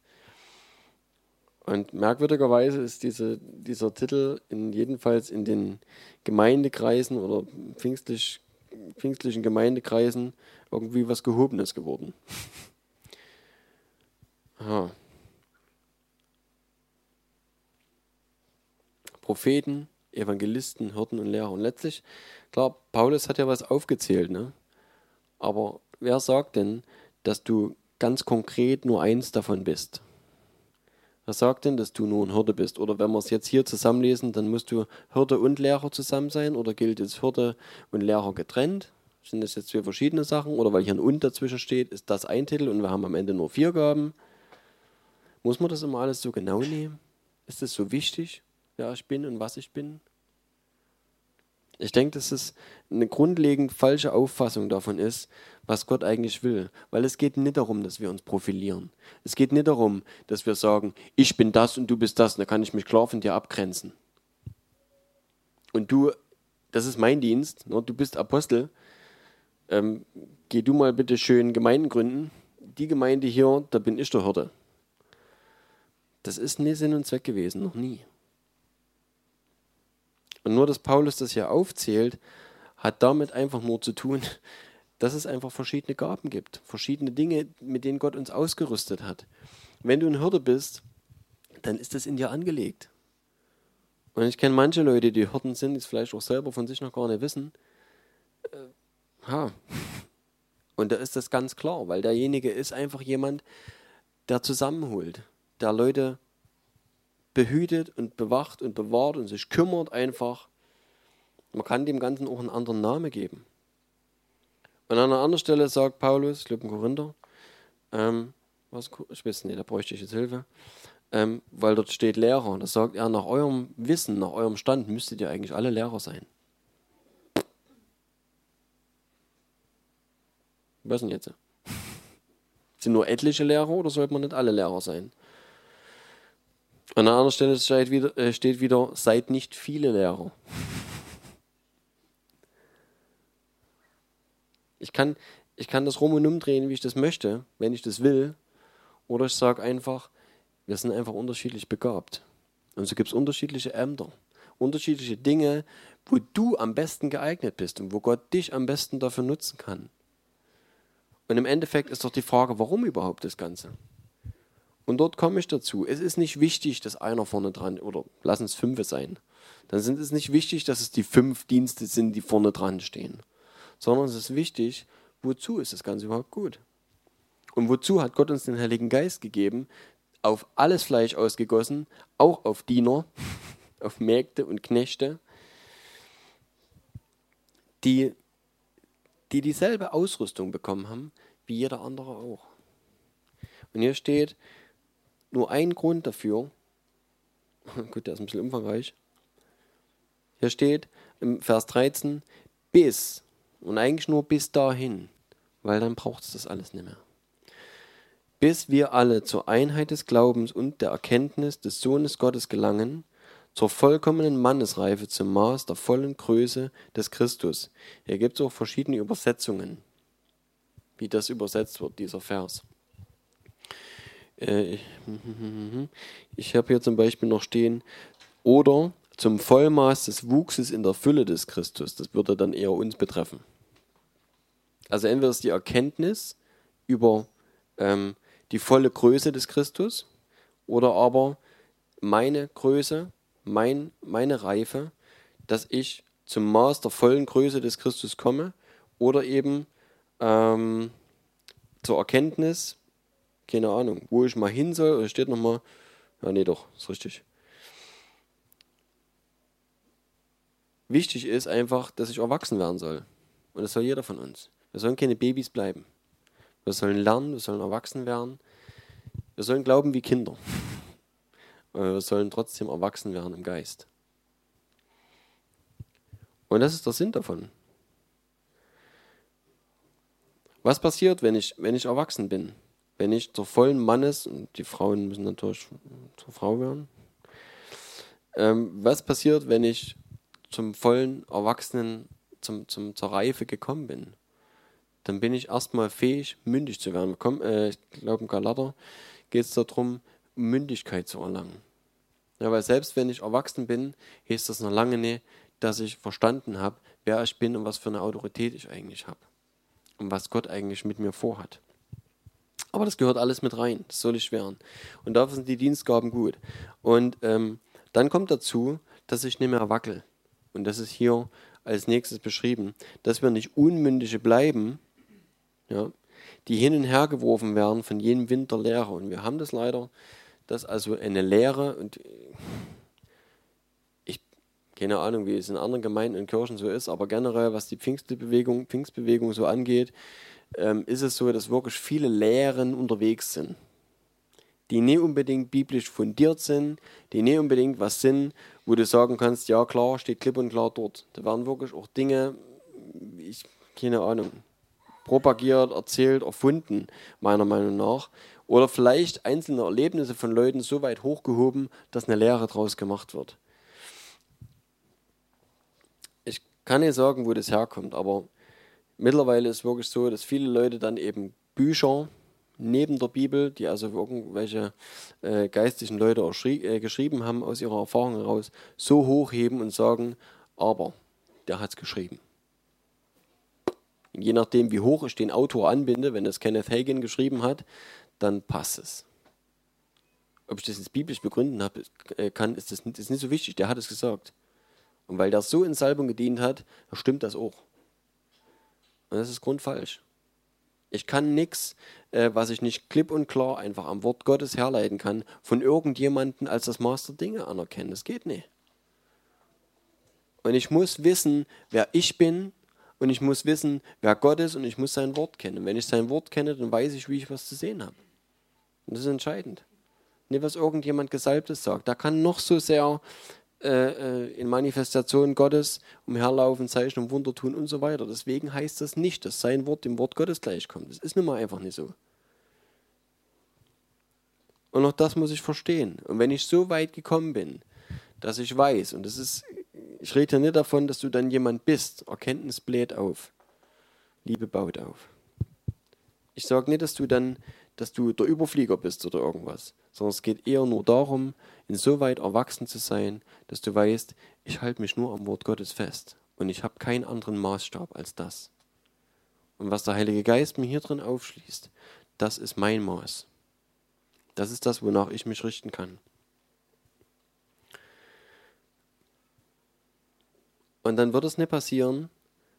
Und merkwürdigerweise ist diese, dieser Titel in jedenfalls in den Gemeindekreisen oder pfingstlich, pfingstlichen Gemeindekreisen irgendwie was Gehobenes geworden. Aha. Propheten, Evangelisten, Hirten und Lehrer. Und letztlich, klar, Paulus hat ja was aufgezählt, ne? aber wer sagt denn, dass du ganz konkret nur eins davon bist? Wer sagt denn, dass du nur ein Hirte bist? Oder wenn wir es jetzt hier zusammenlesen, dann musst du Hirte und Lehrer zusammen sein? Oder gilt es Hirte und Lehrer getrennt? Sind das jetzt zwei verschiedene Sachen? Oder weil hier ein Und dazwischen steht, ist das ein Titel und wir haben am Ende nur vier Gaben? Muss man das immer alles so genau nehmen? Ist das so wichtig, wer ich bin und was ich bin? Ich denke, dass es eine grundlegend falsche Auffassung davon ist, was Gott eigentlich will. Weil es geht nicht darum, dass wir uns profilieren. Es geht nicht darum, dass wir sagen, ich bin das und du bist das, und da kann ich mich klar von dir abgrenzen. Und du, das ist mein Dienst, ne? du bist Apostel, ähm, geh du mal bitte schön Gemeinden gründen. Die Gemeinde hier, da bin ich der Hirte. Das ist nie Sinn und Zweck gewesen, noch nie. Und nur, dass Paulus das hier aufzählt, hat damit einfach nur zu tun, dass es einfach verschiedene Gaben gibt, verschiedene Dinge, mit denen Gott uns ausgerüstet hat. Wenn du ein Hirte bist, dann ist das in dir angelegt. Und ich kenne manche Leute, die Hirten sind, die es vielleicht auch selber von sich noch gar nicht wissen. Äh, ha. Und da ist das ganz klar, weil derjenige ist einfach jemand, der zusammenholt, der Leute behütet und bewacht und bewahrt und sich kümmert einfach. Man kann dem Ganzen auch einen anderen Namen geben. Und an einer anderen Stelle sagt Paulus, ich glaube in Korinther, ähm, was, ich weiß nicht, da bräuchte ich jetzt Hilfe, ähm, weil dort steht Lehrer. Da sagt er, nach eurem Wissen, nach eurem Stand müsstet ihr eigentlich alle Lehrer sein. Was denn jetzt? Sind nur etliche Lehrer oder sollte man nicht alle Lehrer sein? An einer anderen Stelle steht wieder, äh, steht wieder, seid nicht viele Lehrer. Ich kann, ich kann das rum und umdrehen, wie ich das möchte, wenn ich das will. Oder ich sage einfach, wir sind einfach unterschiedlich begabt. Und so gibt es unterschiedliche Ämter, unterschiedliche Dinge, wo du am besten geeignet bist und wo Gott dich am besten dafür nutzen kann. Und im Endeffekt ist doch die Frage, warum überhaupt das Ganze? Und dort komme ich dazu. Es ist nicht wichtig, dass einer vorne dran, oder lass es fünf sein. Dann sind es nicht wichtig, dass es die fünf Dienste sind, die vorne dran stehen. Sondern es ist wichtig, wozu ist das Ganze überhaupt gut? Und wozu hat Gott uns den Heiligen Geist gegeben? Auf alles Fleisch ausgegossen, auch auf Diener, auf Mägde und Knechte, die, die dieselbe Ausrüstung bekommen haben wie jeder andere auch. Und hier steht nur ein Grund dafür, gut, der ist ein bisschen umfangreich, hier steht im Vers 13, bis, und eigentlich nur bis dahin, weil dann braucht es das alles nicht mehr. Bis wir alle zur Einheit des Glaubens und der Erkenntnis des Sohnes Gottes gelangen, zur vollkommenen Mannesreife zum Maß der vollen Größe des Christus. Hier gibt es auch verschiedene Übersetzungen, wie das übersetzt wird, dieser Vers. Äh, ich habe hier zum Beispiel noch stehen, oder zum Vollmaß des Wuchses in der Fülle des Christus. Das würde dann eher uns betreffen. Also entweder ist die Erkenntnis über ähm, die volle Größe des Christus oder aber meine Größe, mein, meine Reife, dass ich zum Maß der vollen Größe des Christus komme oder eben ähm, zur Erkenntnis, keine Ahnung, wo ich mal hin soll, oder steht nochmal, ja nee doch, ist richtig. Wichtig ist einfach, dass ich erwachsen werden soll. Und das soll jeder von uns. Wir sollen keine Babys bleiben. Wir sollen lernen, wir sollen erwachsen werden. Wir sollen glauben wie Kinder. Aber wir sollen trotzdem erwachsen werden im Geist. Und das ist der Sinn davon. Was passiert, wenn ich, wenn ich erwachsen bin? Wenn ich zur vollen Mannes, und die Frauen müssen natürlich zur Frau werden, ähm, was passiert, wenn ich zum vollen Erwachsenen, zum, zum, zur Reife gekommen bin, dann bin ich erstmal fähig, mündig zu werden. Komm, äh, ich glaube, im Galater geht es darum, Mündigkeit zu erlangen. Ja, weil selbst wenn ich erwachsen bin, heißt das noch lange nicht, dass ich verstanden habe, wer ich bin und was für eine Autorität ich eigentlich habe. Und was Gott eigentlich mit mir vorhat. Aber das gehört alles mit rein. Das soll ich werden. Und dafür sind die Dienstgaben gut. Und ähm, dann kommt dazu, dass ich nicht mehr wackel und das ist hier als nächstes beschrieben, dass wir nicht Unmündige bleiben, ja, die hin und her geworfen werden von jenem Wind der Lehre. Und wir haben das leider, dass also eine Lehre und ich keine Ahnung, wie es in anderen Gemeinden und Kirchen so ist, aber generell, was die Pfingstbewegung, Pfingstbewegung so angeht, ähm, ist es so, dass wirklich viele Lehren unterwegs sind, die nicht unbedingt biblisch fundiert sind, die nicht unbedingt was sind, wo du sagen kannst, ja klar, steht klipp und klar dort. Da werden wirklich auch Dinge, ich, keine Ahnung, propagiert, erzählt, erfunden, meiner Meinung nach. Oder vielleicht einzelne Erlebnisse von Leuten so weit hochgehoben, dass eine Lehre draus gemacht wird. Ich kann nicht sagen, wo das herkommt, aber mittlerweile ist es wirklich so, dass viele Leute dann eben Bücher neben der Bibel, die also irgendwelche äh, geistlichen Leute äh, geschrieben haben aus ihrer Erfahrung heraus, so hochheben und sagen, aber der hat es geschrieben. Je nachdem, wie hoch ich den Autor anbinde, wenn es Kenneth Hagin geschrieben hat, dann passt es. Ob ich das jetzt biblisch begründen hab, äh, kann, ist das ist nicht so wichtig. Der hat es gesagt. Und weil der so in Salbung gedient hat, stimmt das auch. Und das ist grundfalsch. Ich kann nichts, äh, was ich nicht klipp und klar einfach am Wort Gottes herleiten kann, von irgendjemandem als das Master Dinge anerkennen. Das geht nicht. Und ich muss wissen, wer ich bin und ich muss wissen, wer Gott ist und ich muss sein Wort kennen. Und wenn ich sein Wort kenne, dann weiß ich, wie ich was zu sehen habe. Und das ist entscheidend. Nicht, was irgendjemand Gesalbtes sagt. Da kann noch so sehr äh, äh, in Manifestationen Gottes umherlaufen, Zeichen und Wunder tun und so weiter. Deswegen heißt das nicht, dass sein Wort dem Wort Gottes gleichkommt. Das ist nun mal einfach nicht so. Und auch das muss ich verstehen. Und wenn ich so weit gekommen bin, dass ich weiß, und das ist, ich rede ja nicht davon, dass du dann jemand bist. Erkenntnis bläht auf. Liebe baut auf. Ich sage nicht, dass du dann, dass du der Überflieger bist oder irgendwas, sondern es geht eher nur darum, insoweit erwachsen zu sein, dass du weißt, ich halte mich nur am Wort Gottes fest und ich habe keinen anderen Maßstab als das. Und was der Heilige Geist mir hier drin aufschließt, das ist mein Maß. Das ist das, wonach ich mich richten kann. Und dann wird es nicht passieren,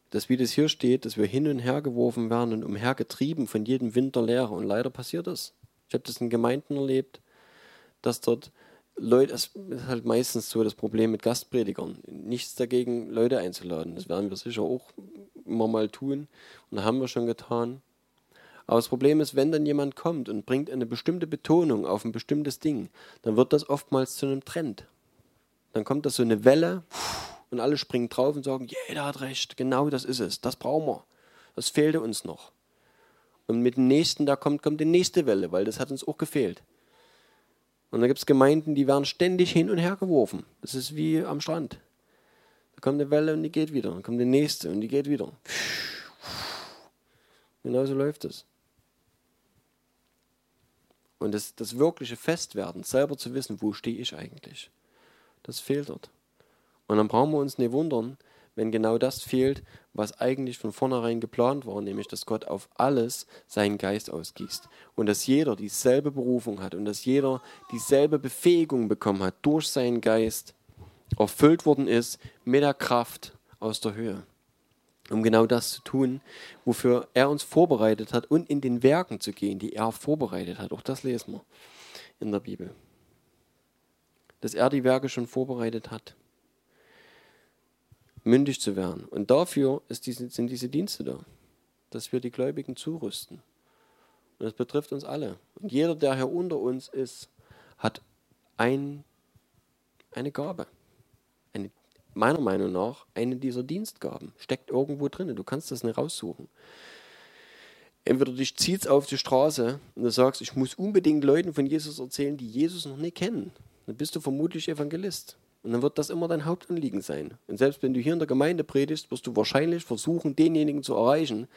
dass wie das hier steht, dass wir hin und her geworfen werden und umhergetrieben von jedem Wind der. Und leider passiert das. Ich habe das in Gemeinden erlebt, dass dort Leute, es ist halt meistens so das Problem mit Gastpredigern. Nichts dagegen, Leute einzuladen. Das werden wir sicher auch immer mal tun und haben wir schon getan. Aber das Problem ist, wenn dann jemand kommt und bringt eine bestimmte Betonung auf ein bestimmtes Ding, dann wird das oftmals zu einem Trend. Dann kommt das so eine Welle und alle springen drauf und sagen, jeder hat recht, genau das ist es, das brauchen wir. Das fehlte uns noch. Und mit dem nächsten, da kommt, kommt die nächste Welle, weil das hat uns auch gefehlt. Und da gibt es Gemeinden, die werden ständig hin und her geworfen. Das ist wie am Strand. Da kommt eine Welle und die geht wieder. Dann kommt die nächste und die geht wieder. Genauso läuft es. Und das, das wirkliche Festwerden, selber zu wissen, wo stehe ich eigentlich, das fehlt dort. Und dann brauchen wir uns nicht wundern, wenn genau das fehlt, was eigentlich von vornherein geplant war, nämlich dass Gott auf alles seinen Geist ausgießt und dass jeder dieselbe Berufung hat und dass jeder dieselbe Befähigung bekommen hat durch seinen Geist, erfüllt worden ist mit der Kraft aus der Höhe, um genau das zu tun, wofür er uns vorbereitet hat und in den Werken zu gehen, die er vorbereitet hat. Auch das lesen wir in der Bibel. Dass er die Werke schon vorbereitet hat mündig zu werden. Und dafür diese, sind diese Dienste da, dass wir die Gläubigen zurüsten. Und das betrifft uns alle. Und jeder, der hier unter uns ist, hat ein, eine Gabe. Eine, meiner Meinung nach eine dieser Dienstgaben. Steckt irgendwo drin. Du kannst das nicht raussuchen. Entweder dich zieht auf die Straße und du sagst, ich muss unbedingt Leuten von Jesus erzählen, die Jesus noch nicht kennen. Dann bist du vermutlich Evangelist. Und dann wird das immer dein Hauptanliegen sein. Und selbst wenn du hier in der Gemeinde predigst, wirst du wahrscheinlich versuchen, denjenigen zu erreichen,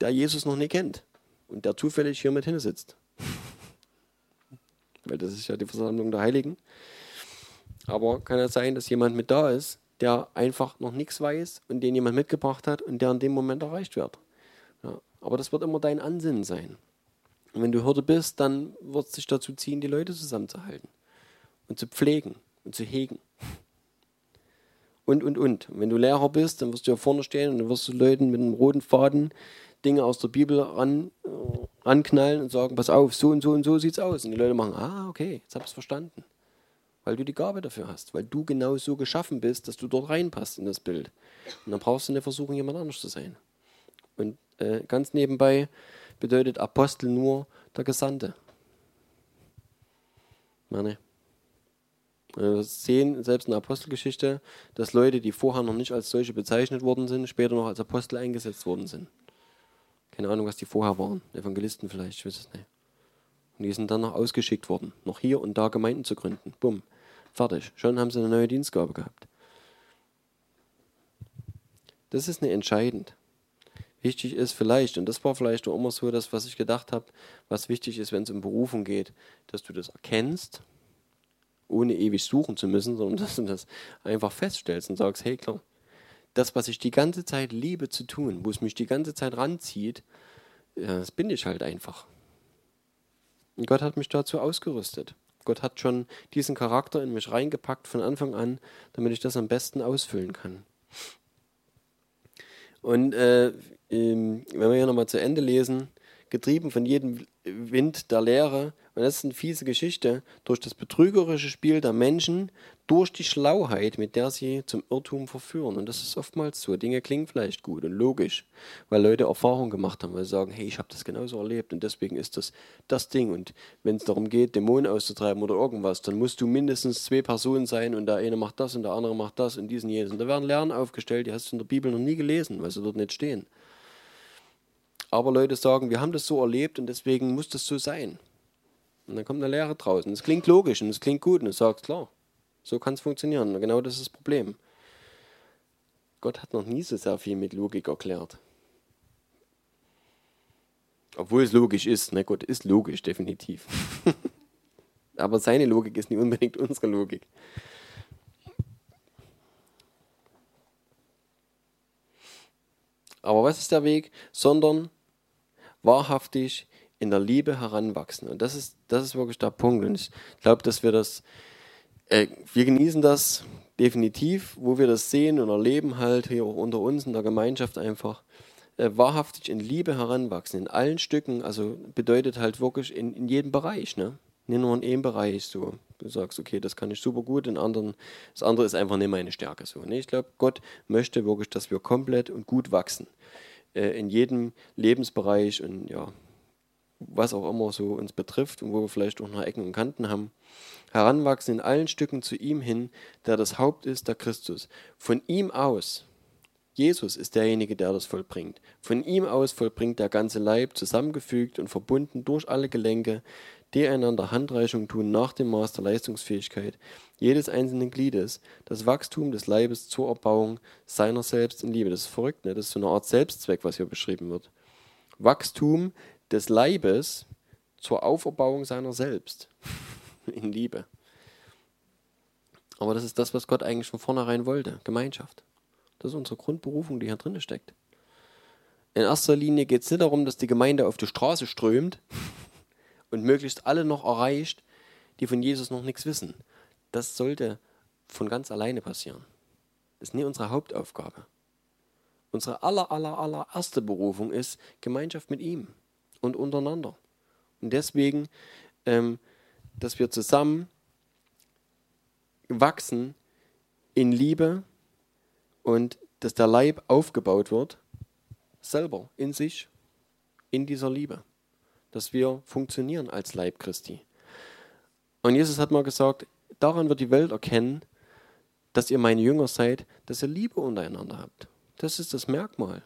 der Jesus noch nicht kennt und der zufällig hier mit hinsitzt. Weil das ist ja die Versammlung der Heiligen. Aber kann ja sein, dass jemand mit da ist, der einfach noch nichts weiß und den jemand mitgebracht hat und der in dem Moment erreicht wird. Ja, aber das wird immer dein Ansinnen sein. Und wenn du Hürde bist, dann wird es sich dazu ziehen, die Leute zusammenzuhalten und zu pflegen und zu hegen. Und, und, und. Wenn du Lehrer bist, dann wirst du ja vorne stehen und dann wirst du Leuten mit einem roten Faden Dinge aus der Bibel ran, äh, ranknallen und sagen, pass auf, so und so und so sieht's aus. Und die Leute machen, ah, okay, jetzt hab ich's verstanden. Weil du die Gabe dafür hast, weil du genau so geschaffen bist, dass du dort reinpasst in das Bild. Und dann brauchst du nicht versuchen, jemand anders zu sein. Und äh, ganz nebenbei bedeutet Apostel nur der Gesandte. Meine. Wir sehen selbst in der Apostelgeschichte, dass Leute, die vorher noch nicht als solche bezeichnet worden sind, später noch als Apostel eingesetzt worden sind. Keine Ahnung, was die vorher waren. Evangelisten vielleicht, ich weiß es nicht. Und die sind dann noch ausgeschickt worden, noch hier und da Gemeinden zu gründen. Bumm, fertig. Schon haben sie eine neue Dienstgabe gehabt. Das ist nicht entscheidend. Wichtig ist vielleicht, und das war vielleicht auch immer so das, was ich gedacht habe, was wichtig ist, wenn es um Berufung geht, dass du das erkennst ohne ewig suchen zu müssen, sondern dass du das einfach feststellst und sagst, hey klar, das, was ich die ganze Zeit liebe zu tun, wo es mich die ganze Zeit ranzieht, das bin ich halt einfach. Und Gott hat mich dazu ausgerüstet. Gott hat schon diesen Charakter in mich reingepackt von Anfang an, damit ich das am besten ausfüllen kann. Und äh, wenn wir hier nochmal zu Ende lesen, getrieben von jedem Wind der Lehre, und das ist eine fiese Geschichte, durch das betrügerische Spiel der Menschen, durch die Schlauheit, mit der sie zum Irrtum verführen. Und das ist oftmals so. Dinge klingen vielleicht gut und logisch, weil Leute Erfahrung gemacht haben, weil sie sagen, hey, ich habe das genauso erlebt und deswegen ist das das Ding. Und wenn es darum geht, Dämonen auszutreiben oder irgendwas, dann musst du mindestens zwei Personen sein und der eine macht das und der andere macht das und diesen jenes. Und da werden Lernen aufgestellt, die hast du in der Bibel noch nie gelesen, weil sie dort nicht stehen. Aber Leute sagen, wir haben das so erlebt und deswegen muss das so sein. Und dann kommt eine Lehre draußen. Es klingt logisch und es klingt gut und es sagt, klar, so kann es funktionieren. Und genau das ist das Problem. Gott hat noch nie so sehr viel mit Logik erklärt. Obwohl es logisch ist. Ne? Gott ist logisch, definitiv. Aber seine Logik ist nicht unbedingt unsere Logik. Aber was ist der Weg? Sondern wahrhaftig in der Liebe heranwachsen. Und das ist, das ist wirklich der Punkt. Und ich glaube, dass wir das, äh, wir genießen das definitiv, wo wir das sehen und erleben halt hier auch unter uns in der Gemeinschaft einfach äh, wahrhaftig in Liebe heranwachsen, in allen Stücken, also bedeutet halt wirklich in, in jedem Bereich, ne? Nicht nur in einem Bereich so. Du sagst, okay, das kann ich super gut, in anderen, das andere ist einfach nicht meine Stärke so. Ne? Ich glaube, Gott möchte wirklich, dass wir komplett und gut wachsen. Äh, in jedem Lebensbereich und ja, was auch immer so uns betrifft und wo wir vielleicht auch noch Ecken und Kanten haben, heranwachsen in allen Stücken zu ihm hin, der das Haupt ist, der Christus. Von ihm aus Jesus ist derjenige, der das vollbringt. Von ihm aus vollbringt der ganze Leib, zusammengefügt und verbunden durch alle Gelenke, die einander Handreichung tun nach dem Maß der Leistungsfähigkeit jedes einzelnen Gliedes, das Wachstum des Leibes zur Erbauung seiner selbst in Liebe. Das ist verrückt, ne? das ist so eine Art Selbstzweck, was hier beschrieben wird. Wachstum des Leibes zur Auferbauung seiner selbst in Liebe. Aber das ist das, was Gott eigentlich von vornherein wollte, Gemeinschaft. Das ist unsere Grundberufung, die hier drin steckt. In erster Linie geht es nicht darum, dass die Gemeinde auf die Straße strömt und möglichst alle noch erreicht, die von Jesus noch nichts wissen. Das sollte von ganz alleine passieren. Das ist nicht unsere Hauptaufgabe. Unsere aller, aller, aller erste Berufung ist Gemeinschaft mit ihm und untereinander. Und deswegen, ähm, dass wir zusammen wachsen in Liebe, und dass der Leib aufgebaut wird, selber in sich, in dieser Liebe, dass wir funktionieren als Leib Christi. Und Jesus hat mal gesagt, daran wird die Welt erkennen, dass ihr meine Jünger seid, dass ihr Liebe untereinander habt. Das ist das Merkmal.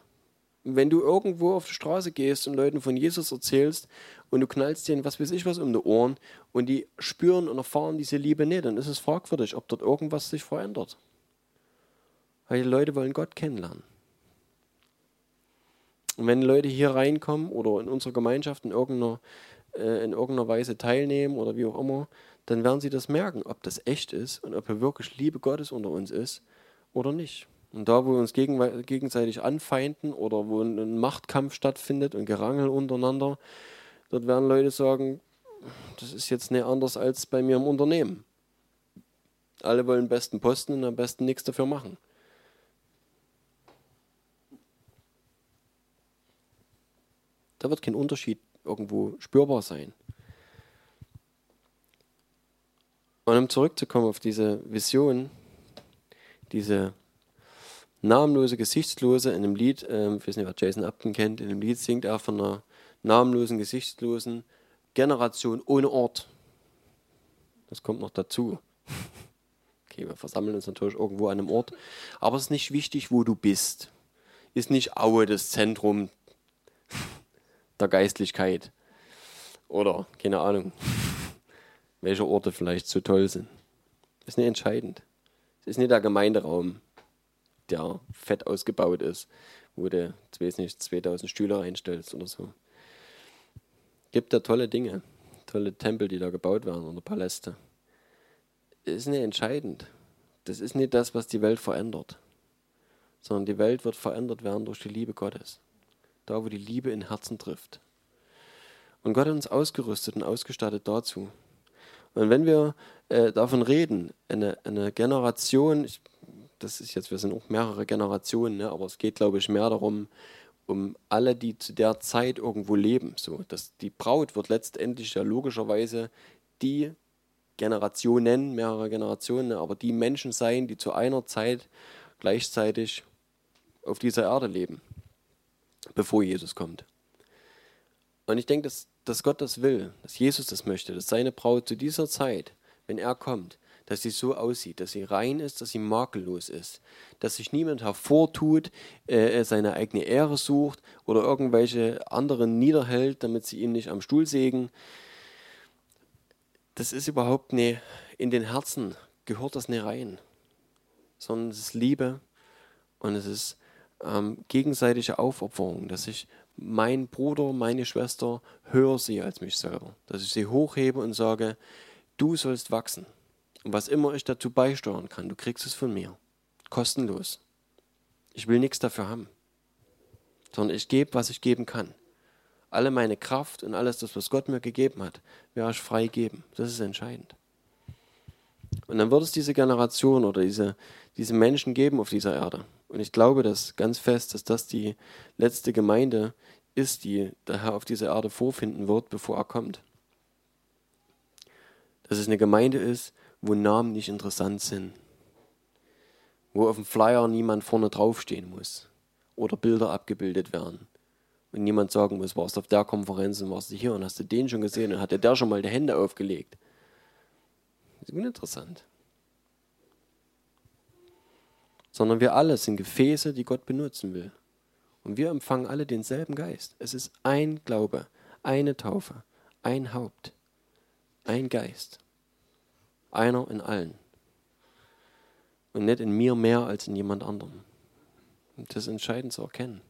wenn du irgendwo auf die Straße gehst und Leuten von Jesus erzählst und du knallst denen was weiß ich was um die Ohren und die spüren und erfahren diese Liebe nicht, dann ist es fragwürdig, ob dort irgendwas sich verändert. Weil die Leute wollen Gott kennenlernen. Und wenn Leute hier reinkommen oder in unserer Gemeinschaft in irgendeiner, äh, in irgendeiner Weise teilnehmen oder wie auch immer, dann werden sie das merken, ob das echt ist und ob hier wirklich Liebe Gottes unter uns ist oder nicht. Und da, wo wir uns gegen, gegenseitig anfeinden oder wo ein Machtkampf stattfindet und Gerangel untereinander, dort werden Leute sagen, das ist jetzt nicht anders als bei mir im Unternehmen. Alle wollen besten Posten und am besten nichts dafür machen. Da wird kein Unterschied irgendwo spürbar sein. Und um zurückzukommen auf diese Vision, diese namenlose, gesichtslose, in einem Lied, ähm, ich weiß nicht, wer Jason Upton kennt, in einem Lied singt er von einer namenlosen, gesichtslosen Generation ohne Ort. Das kommt noch dazu. Okay, wir versammeln uns natürlich irgendwo an einem Ort, aber es ist nicht wichtig, wo du bist. Ist nicht Aue das Zentrum der Geistlichkeit. Oder, keine Ahnung, welche Orte vielleicht so toll sind. Das ist nicht entscheidend. Es ist nicht der Gemeinderaum, der fett ausgebaut ist, wo du, ich weiß nicht, 2000 Stühle reinstellst oder so. Gibt da tolle Dinge, tolle Tempel, die da gebaut werden oder Paläste. Das ist nicht entscheidend. Das ist nicht das, was die Welt verändert, sondern die Welt wird verändert werden durch die Liebe Gottes da wo die Liebe in Herzen trifft. Und Gott hat uns ausgerüstet und ausgestattet dazu. Und wenn wir äh, davon reden, eine, eine Generation, ich, das ist jetzt, wir sind auch mehrere Generationen, ne, aber es geht, glaube ich, mehr darum, um alle, die zu der Zeit irgendwo leben. So, dass die Braut wird letztendlich ja logischerweise die Generationen, mehrere Generationen, ne, aber die Menschen sein, die zu einer Zeit gleichzeitig auf dieser Erde leben bevor Jesus kommt. Und ich denke, dass, dass Gott das will, dass Jesus das möchte, dass seine Braut zu dieser Zeit, wenn er kommt, dass sie so aussieht, dass sie rein ist, dass sie makellos ist, dass sich niemand hervortut, äh, seine eigene Ehre sucht oder irgendwelche anderen niederhält, damit sie ihn nicht am Stuhl sägen. Das ist überhaupt nicht, in den Herzen gehört das nicht rein, sondern es ist Liebe und es ist ähm, gegenseitige Aufopferung, dass ich meinen Bruder, meine Schwester höher sehe als mich selber, dass ich sie hochhebe und sage, du sollst wachsen. Und was immer ich dazu beisteuern kann, du kriegst es von mir. Kostenlos. Ich will nichts dafür haben, sondern ich gebe, was ich geben kann. Alle meine Kraft und alles das, was Gott mir gegeben hat, werde ich frei geben. Das ist entscheidend. Und dann wird es diese Generation oder diese, diese Menschen geben auf dieser Erde. Und ich glaube das ganz fest, dass das die letzte Gemeinde ist, die der Herr auf dieser Erde vorfinden wird, bevor er kommt. Dass es eine Gemeinde ist, wo Namen nicht interessant sind. Wo auf dem Flyer niemand vorne draufstehen muss. Oder Bilder abgebildet werden. Und niemand sagen muss, warst du auf der Konferenz und warst du hier und hast du den schon gesehen und hat der schon mal die Hände aufgelegt. Das ist uninteressant. Sondern wir alle sind Gefäße, die Gott benutzen will. Und wir empfangen alle denselben Geist. Es ist ein Glaube, eine Taufe, ein Haupt, ein Geist. Einer in allen. Und nicht in mir mehr als in jemand anderem. Und das ist entscheidend zu erkennen.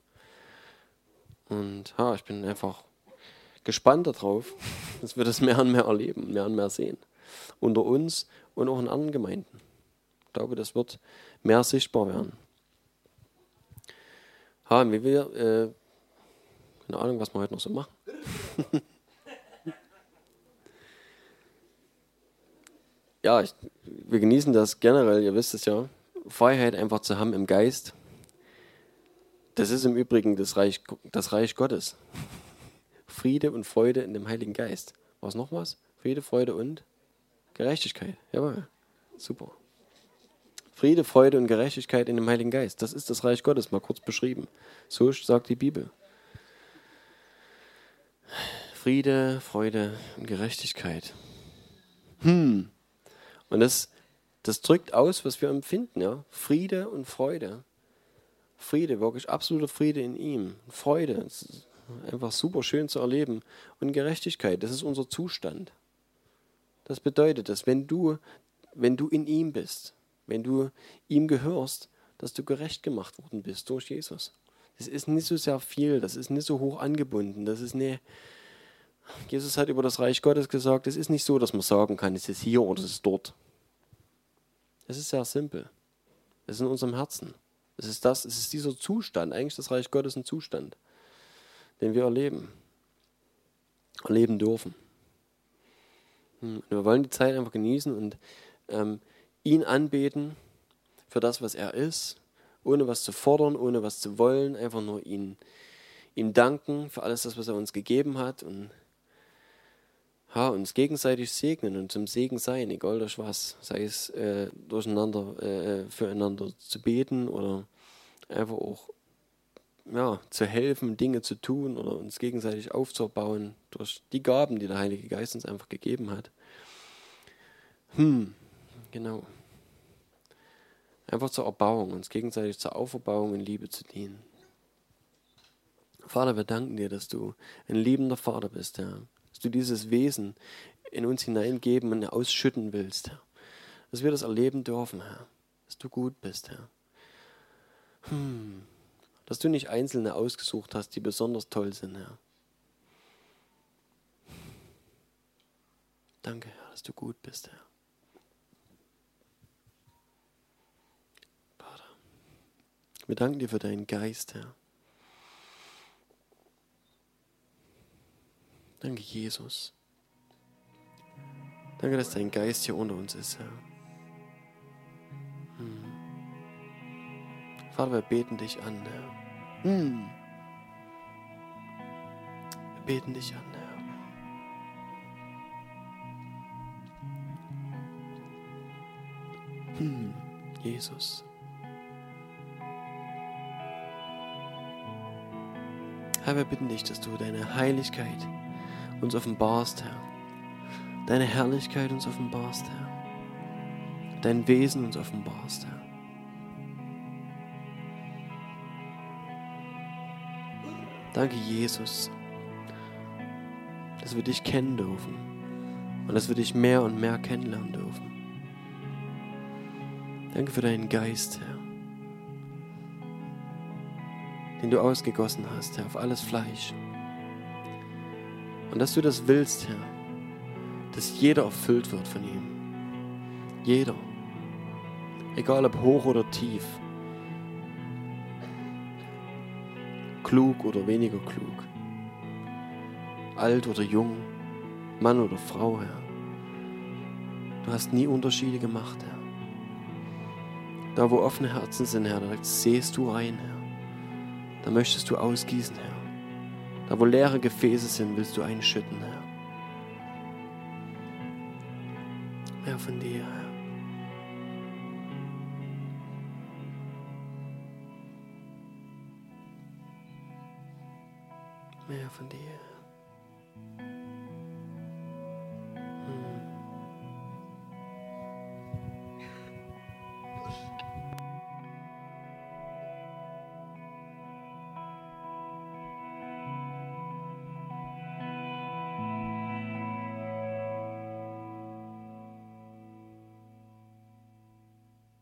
Und ja, ich bin einfach gespannt darauf, dass wir das mehr und mehr erleben, mehr und mehr sehen. Unter uns und auch in anderen Gemeinden. Glaube, das wird mehr sichtbar werden. Wie wir, äh, keine Ahnung, was wir heute noch so machen. ja, ich, wir genießen das generell, ihr wisst es ja, Freiheit einfach zu haben im Geist. Das ist im Übrigen das Reich, das Reich Gottes. Friede und Freude in dem Heiligen Geist. Was noch was? Friede, Freude und Gerechtigkeit. Jawohl. Super. Friede, Freude und Gerechtigkeit in dem Heiligen Geist. Das ist das Reich Gottes, mal kurz beschrieben. So sagt die Bibel. Friede, Freude und Gerechtigkeit. Hm. Und das, das drückt aus, was wir empfinden, ja. Friede und Freude. Friede, wirklich absoluter Friede in ihm. Freude, das ist einfach super schön zu erleben. Und Gerechtigkeit, das ist unser Zustand. Das bedeutet, dass wenn du, wenn du in ihm bist, wenn du ihm gehörst, dass du gerecht gemacht worden bist durch Jesus. Das ist nicht so sehr viel, das ist nicht so hoch angebunden, das ist nicht. Jesus hat über das Reich Gottes gesagt, es ist nicht so, dass man sagen kann, es ist hier oder es ist dort. Es ist sehr simpel. Es ist in unserem Herzen. Es ist das, es ist dieser Zustand, eigentlich das Reich Gottes ein Zustand, den wir erleben, erleben dürfen. Hm, wir wollen die Zeit einfach genießen und ähm, ihn anbeten für das, was er ist, ohne was zu fordern, ohne was zu wollen, einfach nur ihn, ihm danken für alles das, was er uns gegeben hat und ja, uns gegenseitig segnen und zum Segen sein, egal durch was, sei es äh, durcheinander, äh, füreinander zu beten oder einfach auch ja, zu helfen, Dinge zu tun oder uns gegenseitig aufzubauen durch die Gaben, die der Heilige Geist uns einfach gegeben hat. Hm, genau. Einfach zur Erbauung, uns gegenseitig zur Auferbauung in Liebe zu dienen. Vater, wir danken dir, dass du ein liebender Vater bist, Herr. Dass du dieses Wesen in uns hineingeben und ausschütten willst, Herr. Dass wir das erleben dürfen, Herr. Dass du gut bist, Herr. Hm. Dass du nicht Einzelne ausgesucht hast, die besonders toll sind, Herr. Danke, Herr, dass du gut bist, Herr. Wir danken dir für deinen Geist, Herr. Danke, Jesus. Danke, dass dein Geist hier unter uns ist, Herr. Hm. Vater, wir beten dich an, Herr. Hm. Wir beten dich an, Herr. Hm. Jesus. Herr, wir bitten dich, dass du deine Heiligkeit uns offenbarst, Herr. Deine Herrlichkeit uns offenbarst, Herr. Dein Wesen uns offenbarst, Herr. Danke, Jesus, dass wir dich kennen dürfen und dass wir dich mehr und mehr kennenlernen dürfen. Danke für deinen Geist, Herr den du ausgegossen hast, Herr, auf alles Fleisch. Und dass du das willst, Herr, dass jeder erfüllt wird von ihm. Jeder. Egal ob hoch oder tief. Klug oder weniger klug. alt oder jung, Mann oder Frau, Herr. Du hast nie Unterschiede gemacht, Herr. Da, wo offene Herzen sind, Herr, da sehst du rein, Herr. Da möchtest du ausgießen, Herr. Da, wo leere Gefäße sind, willst du einschütten, Herr. Mehr von dir, Herr. Mehr von dir.